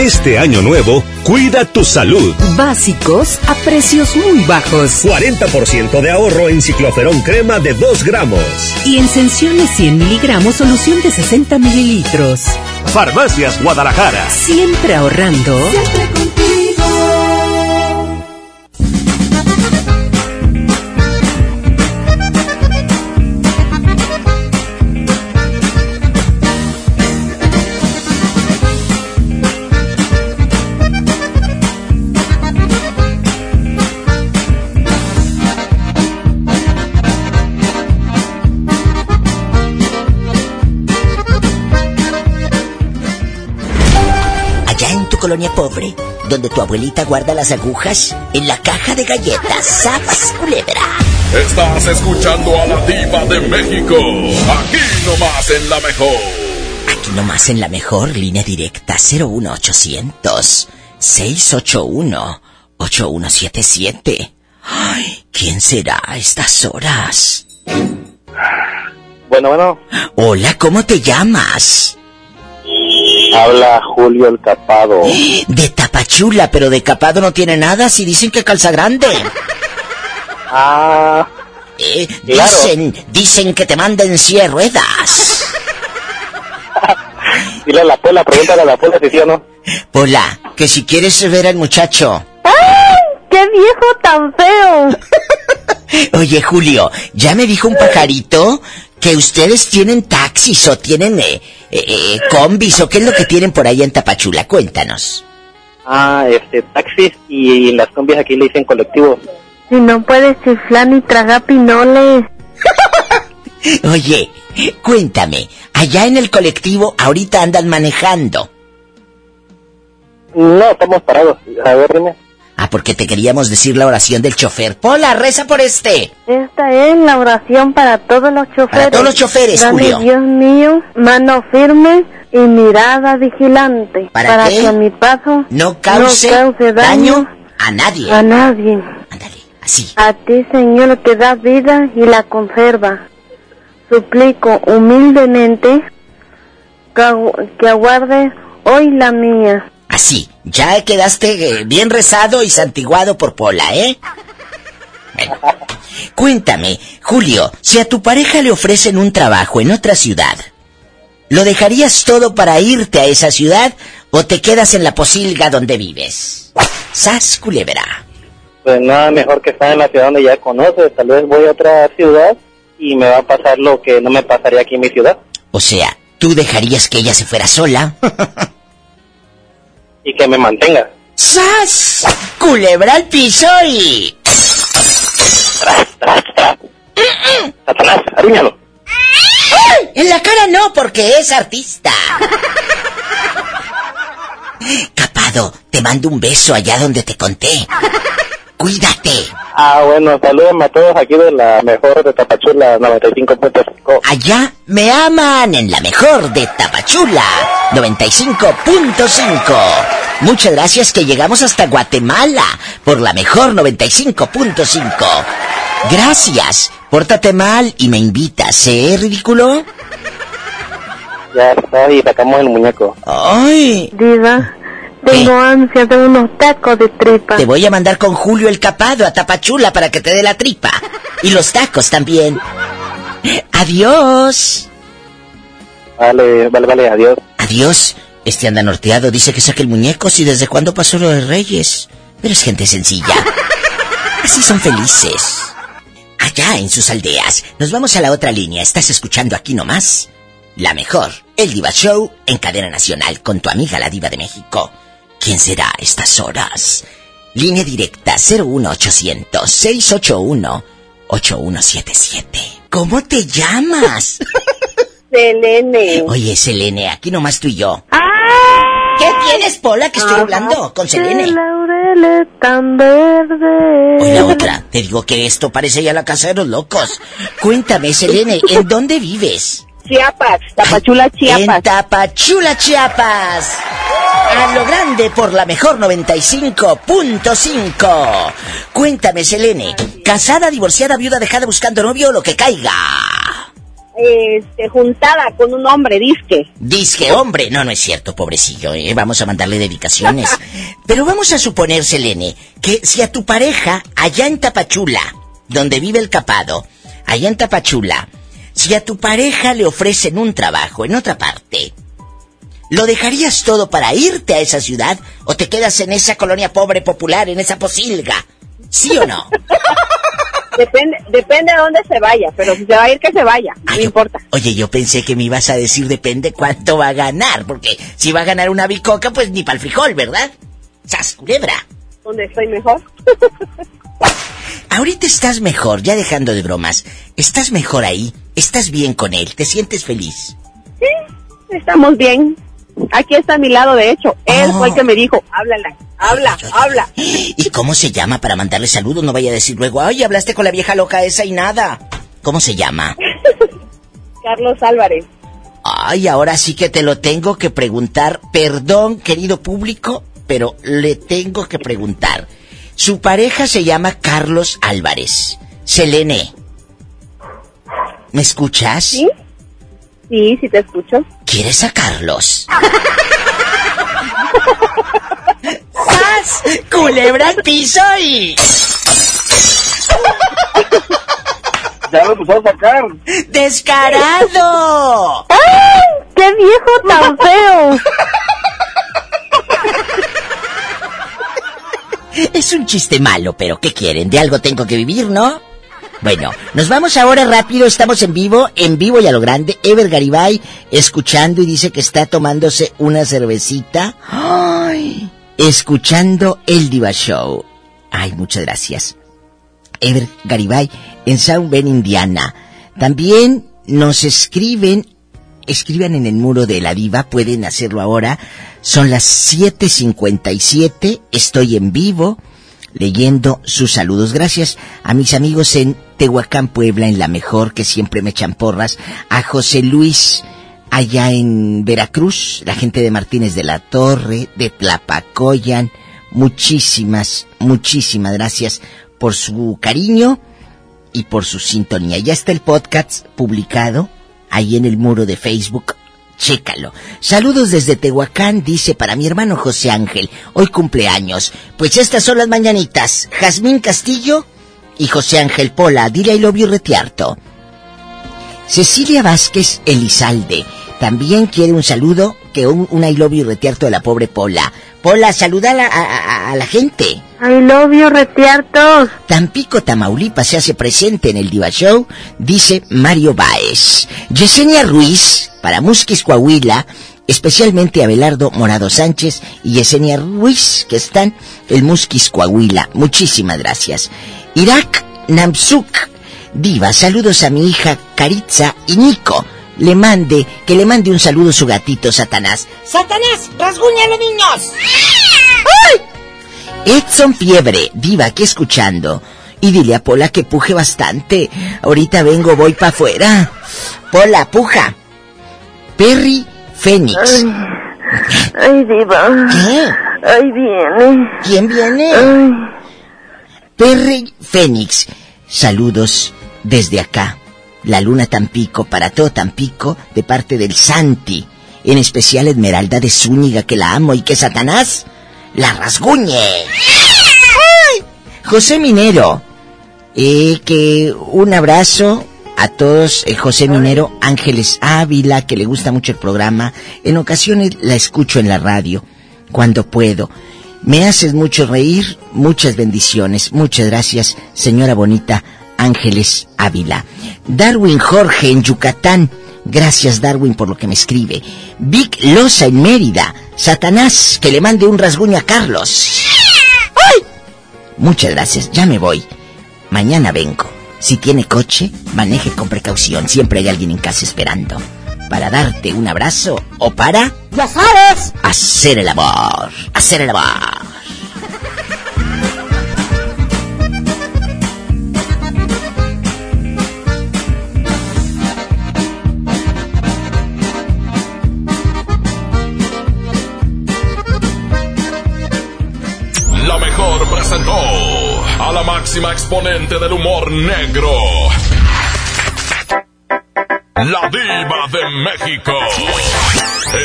Este año nuevo, cuida tu salud. Básicos a precios muy bajos. 40% de ahorro en cicloferón crema de 2 gramos. Y en Sensiones 100 miligramos solución de 60 mililitros. Farmacias Guadalajara. Siempre ahorrando. Siempre. Colonia pobre, donde tu abuelita guarda las agujas en la caja de galletas, ¡Sapas, culebra! Estás escuchando a la diva de México, aquí nomás en la mejor. Aquí nomás en la mejor línea directa 01800 681 8177. Ay, ¿quién será a estas horas? Bueno, bueno. Hola, ¿cómo te llamas? Habla Julio el Capado. De Tapachula, pero de capado no tiene nada si dicen que calza grande. Ah. Eh, claro. Dicen, dicen que te manden de ruedas. Dile a la Pola, pregúntale a la Pola si sí o no. Pola, que si quieres ver al muchacho. ¡Ay! ¡Qué viejo tan feo! Oye, Julio, ya me dijo un pajarito que ustedes tienen taxis o tienen eh, eh, eh, combis o qué es lo que tienen por ahí en Tapachula. Cuéntanos. Ah, este, taxis y las combis aquí le dicen colectivo. Si no puedes chiflar ni tragar pinoles. Oye, cuéntame, allá en el colectivo ahorita andan manejando. No, estamos parados. A ver, dime. Ah, porque te queríamos decir la oración del chofer. Pola, reza por este. Esta es la oración para todos los choferes. Para todos los choferes, Dame, Julio. Dios mío, mano firme y mirada vigilante. ¿Para que a mi paso No cause, no cause daño, daño a nadie. a nadie. así. A ti, Señor, que da vida y la conserva. Suplico humildemente que, que aguarde hoy la mía. Así, ya quedaste eh, bien rezado y santiguado por Pola, ¿eh? Cuéntame, Julio, si a tu pareja le ofrecen un trabajo en otra ciudad, ¿lo dejarías todo para irte a esa ciudad o te quedas en la posilga donde vives? Sas culebra. Pues nada mejor que estar en la ciudad donde ya conoces. Tal vez voy a otra ciudad y me va a pasar lo que no me pasaría aquí en mi ciudad. O sea, ¿tú dejarías que ella se fuera sola? y que me mantenga. ¡Sas! Culebra al piso y... Satanás, arúñalo. En la cara no, porque es artista. Capado, te mando un beso allá donde te conté. Cuídate. Ah, bueno, salúdenme a todos aquí de la mejor de Tapachula 95.5. Allá me aman en la mejor de Tapachula 95.5. Muchas gracias que llegamos hasta Guatemala por la mejor 95.5. Gracias. Pórtate mal y me invitas, ¿eh, ridículo? Ya está, y sacamos el muñeco. ¡Ay! Diva, tengo ansia de unos tacos de tripa. Te voy a mandar con Julio el capado a Tapachula para que te dé la tripa. Y los tacos también. Adiós. Vale, vale, vale, adiós. Adiós. Este anda norteado, dice que saque el muñeco, si desde cuándo pasó lo de Reyes. Pero es gente sencilla. Así son felices. Allá en sus aldeas. Nos vamos a la otra línea. ¿Estás escuchando aquí nomás? La mejor, el Diva Show en cadena nacional con tu amiga la Diva de México. ¿Quién será a estas horas? Línea directa 01800 681 8177. ¿Cómo te llamas? Selene. Oye, Selene, aquí nomás tú y yo. ¿Qué tienes, Pola, que estoy hablando con Selene? laureles tan verdes. Oye, la otra, te digo que esto parece ya la casa de los locos. Cuéntame, Selene, ¿en dónde vives? Chiapas, Tapachula, Chiapas. En Tapachula, Chiapas. A lo grande por la mejor 95.5. Cuéntame, Selene, ¿casada, divorciada, viuda, dejada, buscando novio o lo que caiga? Este, juntada con un hombre, disque. Disque hombre, no, no es cierto, pobrecillo, ¿eh? vamos a mandarle dedicaciones. Pero vamos a suponer, Selene, que si a tu pareja, allá en Tapachula, donde vive el capado, allá en Tapachula, si a tu pareja le ofrecen un trabajo en otra parte, ¿lo dejarías todo para irte a esa ciudad o te quedas en esa colonia pobre popular, en esa posilga? ¿Sí o no? Depende, depende de dónde se vaya, pero si se va a ir, que se vaya, no importa. Oye, yo pensé que me ibas a decir depende cuánto va a ganar, porque si va a ganar una bicoca, pues ni para el frijol, ¿verdad? ¡Sas, culebra! ¿Dónde estoy mejor? Ahorita estás mejor, ya dejando de bromas. ¿Estás mejor ahí? ¿Estás bien con él? ¿Te sientes feliz? Sí, estamos bien. Aquí está a mi lado, de hecho. Él fue el que me dijo, háblala, habla, habla. ¿Y cómo se llama para mandarle saludos? No vaya a decir luego, ay, hablaste con la vieja loca esa y nada. ¿Cómo se llama? Carlos Álvarez. Ay, ahora sí que te lo tengo que preguntar. Perdón, querido público, pero le tengo que preguntar. Su pareja se llama Carlos Álvarez. Selene. ¿Me escuchas? ¿Sí? Sí, sí te escucho. ¿Quieres a Carlos? ¡Sas! ¡Culebra al piso y... Ya me empezó a sacar. ¡Descarado! ¡Ay! ¡Qué viejo tan feo! Es un chiste malo, pero ¿qué quieren? De algo tengo que vivir, ¿no? Bueno, nos vamos ahora rápido, estamos en vivo, en vivo y a lo grande. Ever Garibay escuchando y dice que está tomándose una cervecita. ¡Ay! Escuchando el Diva Show. Ay, muchas gracias. Ever Garibay en South Bend, Indiana. También nos escriben, escriban en el muro de la diva, pueden hacerlo ahora. Son las 7.57, estoy en vivo leyendo sus saludos. Gracias a mis amigos en Tehuacán, Puebla, en La Mejor, que siempre me echan porras. A José Luis, allá en Veracruz, la gente de Martínez de la Torre, de Tlapacoyan. Muchísimas, muchísimas gracias por su cariño y por su sintonía. Ya está el podcast publicado ahí en el muro de Facebook. Chécalo. Saludos desde Tehuacán, dice para mi hermano José Ángel. Hoy cumpleaños. Pues estas son las mañanitas. Jazmín Castillo y José Ángel Pola. Dile I love you retiarto. Cecilia Vázquez Elizalde también quiere un saludo, que un, un I love you retiarto de la pobre Pola. Pola, saluda a la, a- a- a la gente. I love you, retiartos. Tampico, Tamaulipas se hace presente en el Diva Show, dice Mario Baez. Yesenia Ruiz, para Musquis Coahuila, especialmente Abelardo Morado Sánchez y Yesenia Ruiz, que están el Musquis Coahuila. Muchísimas gracias. Irak Namsuk, Diva, saludos a mi hija Caritza y Nico. Le mande, que le mande un saludo a su gatito Satanás. ¡Satanás! ¡Rasguña a los niños! Edson Fiebre, diva, aquí escuchando. Y dile a Pola que puje bastante. Ahorita vengo, voy para afuera. Pola, puja. Perry Fénix. Ay, diva. ¿Qué? Ay, viene. ¿Quién viene? Perry Fénix. Saludos desde acá. La luna Tampico, para todo Tampico, de parte del Santi. En especial Esmeralda de Zúñiga, que la amo y que Satanás la rasguñe. ¡Ay! José Minero. Eh, que un abrazo a todos, eh, José Minero, Ángeles Ávila, que le gusta mucho el programa. En ocasiones la escucho en la radio, cuando puedo. Me haces mucho reír, muchas bendiciones. Muchas gracias, señora bonita Ángeles Ávila. Darwin Jorge en Yucatán. Gracias Darwin por lo que me escribe. Vic Loza en Mérida. Satanás, que le mande un rasguño a Carlos. Muchas gracias, ya me voy. Mañana vengo. Si tiene coche, maneje con precaución. Siempre hay alguien en casa esperando. Para darte un abrazo o para ¡Ya sabes! hacer el amor. Hacer el amor. Máxima exponente del humor negro. La diva de México.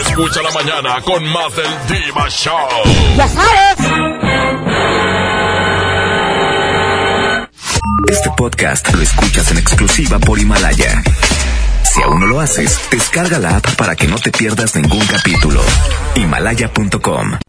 Escucha la mañana con más del Diva Show. ¡Ya sabes! Este podcast lo escuchas en exclusiva por Himalaya. Si aún no lo haces, descarga la app para que no te pierdas ningún capítulo. Himalaya.com